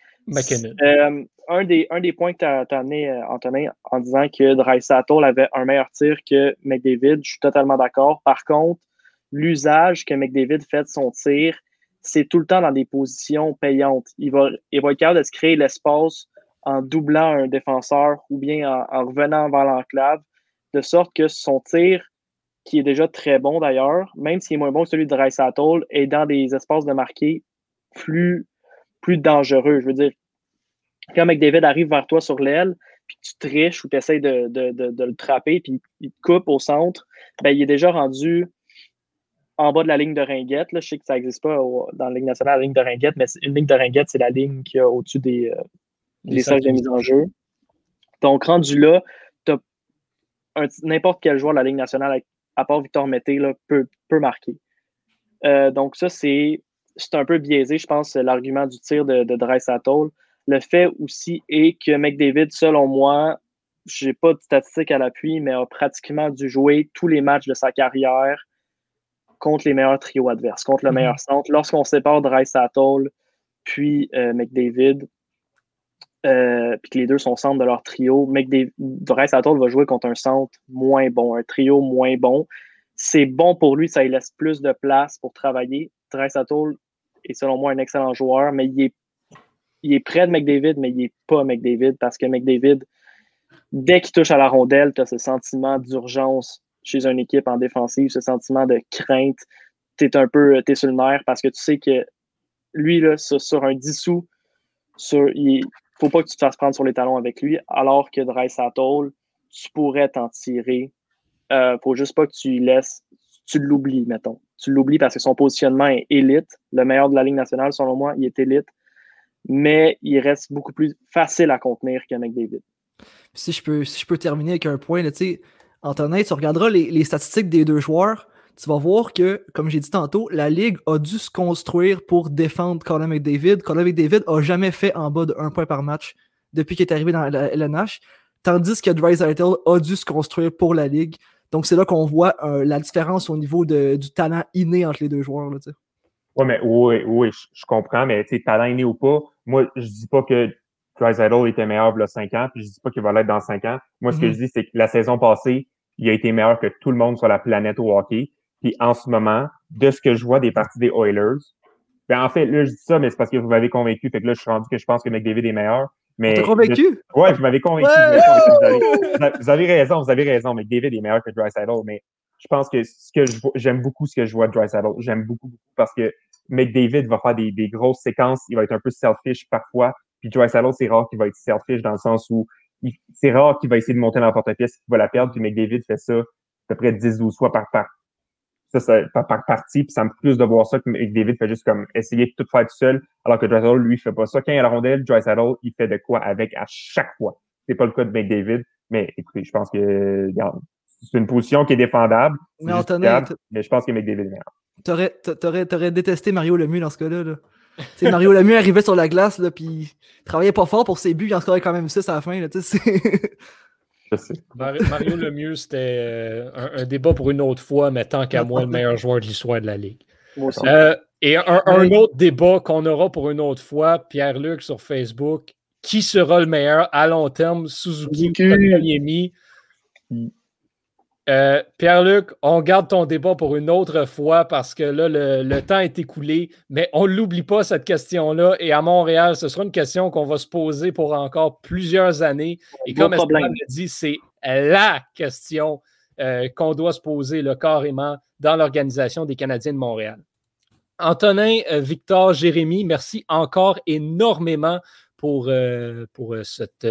Euh, un, des, un des points que tu as, amené, euh, Antonin, en disant que Dreisaitl avait un meilleur tir que McDavid, je suis totalement d'accord. Par contre, l'usage que McDavid fait de son tir, c'est tout le temps dans des positions payantes. Il va, il va être capable de se créer l'espace en doublant un défenseur ou bien en, en revenant vers l'enclave de sorte que son tir, qui est déjà très bon d'ailleurs, même s'il est moins bon que celui de Dreisaitl, est dans des espaces de marqué plus, plus dangereux. Je veux dire, quand McDavid arrive vers toi sur l'aile, puis tu triches ou tu essaies de, le trapper, puis il te coupe au centre, ben, il est déjà rendu en bas de la ligne de ringuette. Je sais que ça n'existe pas dans la ligne nationale, la ligne de ringuette, mais une ligne de ringuette, c'est la ligne qui a au-dessus des, euh, des de mise en jeu. Donc, rendu là, n'importe quel joueur de la Ligue nationale, à part Victor Mété, peut, peut marquer. Euh, donc, ça, c'est un peu biaisé, je pense, l'argument du tir de, de Dreisaitl. Le fait aussi est que McDavid, selon moi, je n'ai pas de statistiques à l'appui, mais a pratiquement dû jouer tous les matchs de sa carrière contre les meilleurs trios adverses, contre le meilleur centre. Lorsqu'on sépare Dreisaitl puis euh, McDavid, euh, puis que les deux sont centres de leur trio, McDavid, Dreisaitl va jouer contre un centre moins bon, un trio moins bon. C'est bon pour lui, ça lui laisse plus de place pour travailler. Dreisaitl est selon moi un excellent joueur, mais il est, il est près de McDavid, mais il n'est pas McDavid parce que McDavid, dès qu'il touche à la rondelle, tu as ce sentiment d'urgence chez une équipe en défensive, ce sentiment de crainte. Tu es un peu es sur le nerf parce que tu sais que lui, là, sur, un dissous, sur, il faut pas que tu te fasses prendre sur les talons avec lui, alors que Dry tu pourrais t'en tirer. Euh, faut juste pas que tu laisses, tu l'oublies, mettons. Tu l'oublies parce que son positionnement est élite. Le meilleur de la Ligue nationale, selon moi, il est élite. Mais il reste beaucoup plus facile à contenir qu'un David. Si je peux, si je peux terminer avec un point, sais, Antonin, tu regarderas les, statistiques des deux joueurs, tu vas voir que, comme j'ai dit tantôt, la Ligue a dû se construire pour défendre Colin McDavid. Colin McDavid a jamais fait en bas de un point par match depuis qu'il est arrivé dans la LNH, tandis que Dreisaitl a dû se construire pour la Ligue. Donc, c'est là qu'on voit euh, la différence au niveau du talent inné entre les deux joueurs. Oui, mais oui, oui, je, comprends, mais talent inné ou pas, moi, je dis pas que Dreisaitl était meilleur il y a 5 ans, puis je dis pas qu'il va l'être dans 5 ans. Moi, ce que mhm. je dis, c'est que la saison passée, il a été meilleur que tout le monde sur la planète au hockey. Puis en ce moment, de ce que je vois des parties des Oilers, ben en fait, là, je dis ça, mais c'est parce que vous m'avez convaincu. Fait que là, je suis rendu que je pense que McDavid est meilleur. Mais T'es convaincu? Ouais, je m'avais convaincu. Vous, avez, raison, vous avez raison. McDavid est meilleur que Dreisaitl, mais je pense que ce que j'aime beaucoup ce que je vois de Dreisaitl. J'aime beaucoup, beaucoup parce que McDavid va faire des, des grosses séquences. Il va être un peu selfish parfois. Puis Dreisaitl, c'est rare qu'il va être selfish dans le sens où c'est rare qu'il va essayer de monter dans la porte-pièce, qu'il va la perdre. Puis McDavid fait ça à peu près 10-12 fois par, par, ça, ça, par, par partie. Puis ça me plus de voir ça que McDavid fait juste comme essayer de tout faire tout seul, alors que Dreisaitl, lui, fait pas ça. Quand il a la rondelle, Dreisaitl, il fait de quoi avec à chaque fois. C'est pas le cas de McDavid. Mais écoutez, je pense que c'est une position qui est défendable. Mais, mais je pense que McDavid est meilleur. T'aurais, t'aurais, t'aurais détesté Mario Lemieux dans ce cas-là. Là. Mario Lemieux arrivait sur la glace, là, puis il travaillait pas fort pour ses buts, il en scorait quand même 6 à la fin. Là, Je sais. Mario Lemieux, c'était euh, un, débat pour une autre fois, mais tant qu'à moi, le meilleur joueur de l'histoire de la Ligue. Euh, et un, autre débat qu'on aura pour une autre fois, Pierre-Luc sur Facebook. Qui sera le meilleur à long terme, Suzuki ou Kotkaniemi? Euh, Pierre-Luc, on garde ton débat pour une autre fois parce que là, le, temps est écoulé, mais on ne l'oublie pas, cette question-là. Et à Montréal, ce sera une question qu'on va se poser pour encore plusieurs années. Et comme Esteban l'a dit, c'est la question euh, qu'on doit se poser là, carrément dans l'organisation des Canadiens de Montréal. Antonin, euh, Victor, Jérémy, merci encore énormément pour, pour cette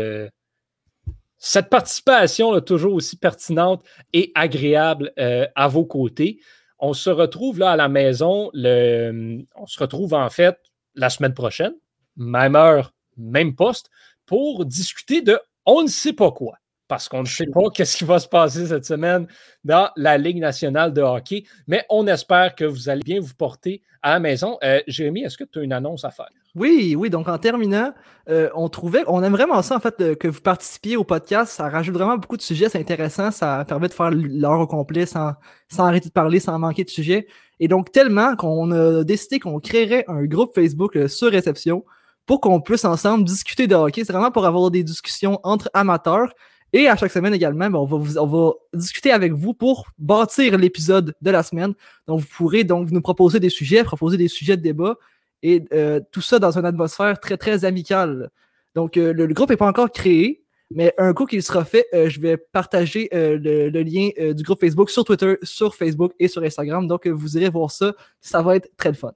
cette participation est toujours aussi pertinente et agréable euh, à vos côtés. On se retrouve là à la maison. On se retrouve en fait la semaine prochaine, même heure, même poste, pour discuter de on ne sait pas quoi parce qu'on ne sait pas qu'est-ce qui va se passer cette semaine dans la Ligue nationale de hockey, mais on espère que vous allez bien vous porter à la maison. Euh, Jérémy, est-ce que tu as une annonce à faire? Oui, oui. Donc, en terminant, euh, on trouvait, on aime vraiment ça, en fait, que vous participiez au podcast. Ça rajoute vraiment beaucoup de sujets. C'est intéressant. Ça permet de faire l'heure au complet sans, sans arrêter de parler, sans manquer de sujets. Et donc, tellement qu'on a décidé qu'on créerait un groupe Facebook euh, sur réception pour qu'on puisse ensemble discuter de hockey. C'est vraiment pour avoir des discussions entre amateurs et à chaque semaine également, ben, on, va on va discuter avec vous pour bâtir l'épisode de la semaine. Donc, vous pourrez donc nous proposer des sujets, proposer des sujets de débat et euh, tout ça dans une atmosphère très, très amicale. Donc, euh, le, groupe n'est pas encore créé, mais un coup qu'il sera fait, euh, je vais partager le, le, lien du groupe Facebook sur Twitter, sur Facebook et sur Instagram. Donc, vous irez voir ça. Ça va être très fun.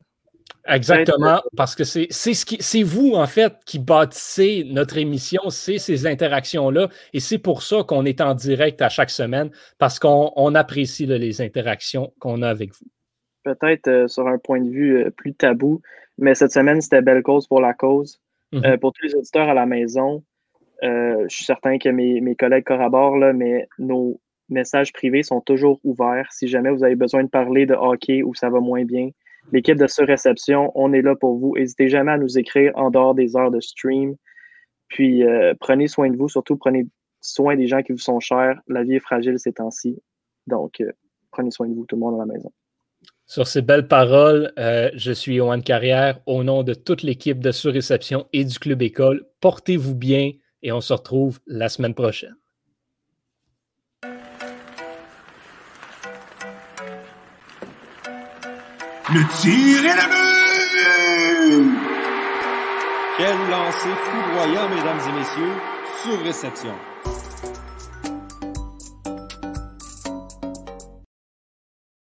Exactement, parce que c'est ce vous, en fait, qui bâtissez notre émission, c'est ces interactions-là. Et c'est pour ça qu'on est en direct à chaque semaine, parce qu'on apprécie les interactions qu'on a avec vous. Peut-être euh, sur un point de vue euh, plus tabou, mais cette semaine, c'était belle cause pour la cause. Mm-hmm. Euh, pour tous les auditeurs à la maison, je suis certain que mes, mes collègues corroborent, là, mais nos messages privés sont toujours ouverts. Si jamais vous avez besoin de parler de hockey ou ça va moins bien, l'équipe de surréception, on est là pour vous. N'hésitez jamais à nous écrire en dehors des heures de stream. Puis euh, prenez soin de vous, surtout prenez soin des gens qui vous sont chers. La vie est fragile ces temps-ci. Donc, euh, prenez soin de vous, tout le monde à la maison. Sur ces belles paroles, euh, je suis Yohan Carrière. Au nom de toute l'équipe de Surréception et du Club École, portez-vous bien et on se retrouve la semaine prochaine. Le tir est le but! Quel lancer foudroyant, mesdames et messieurs, sur réception.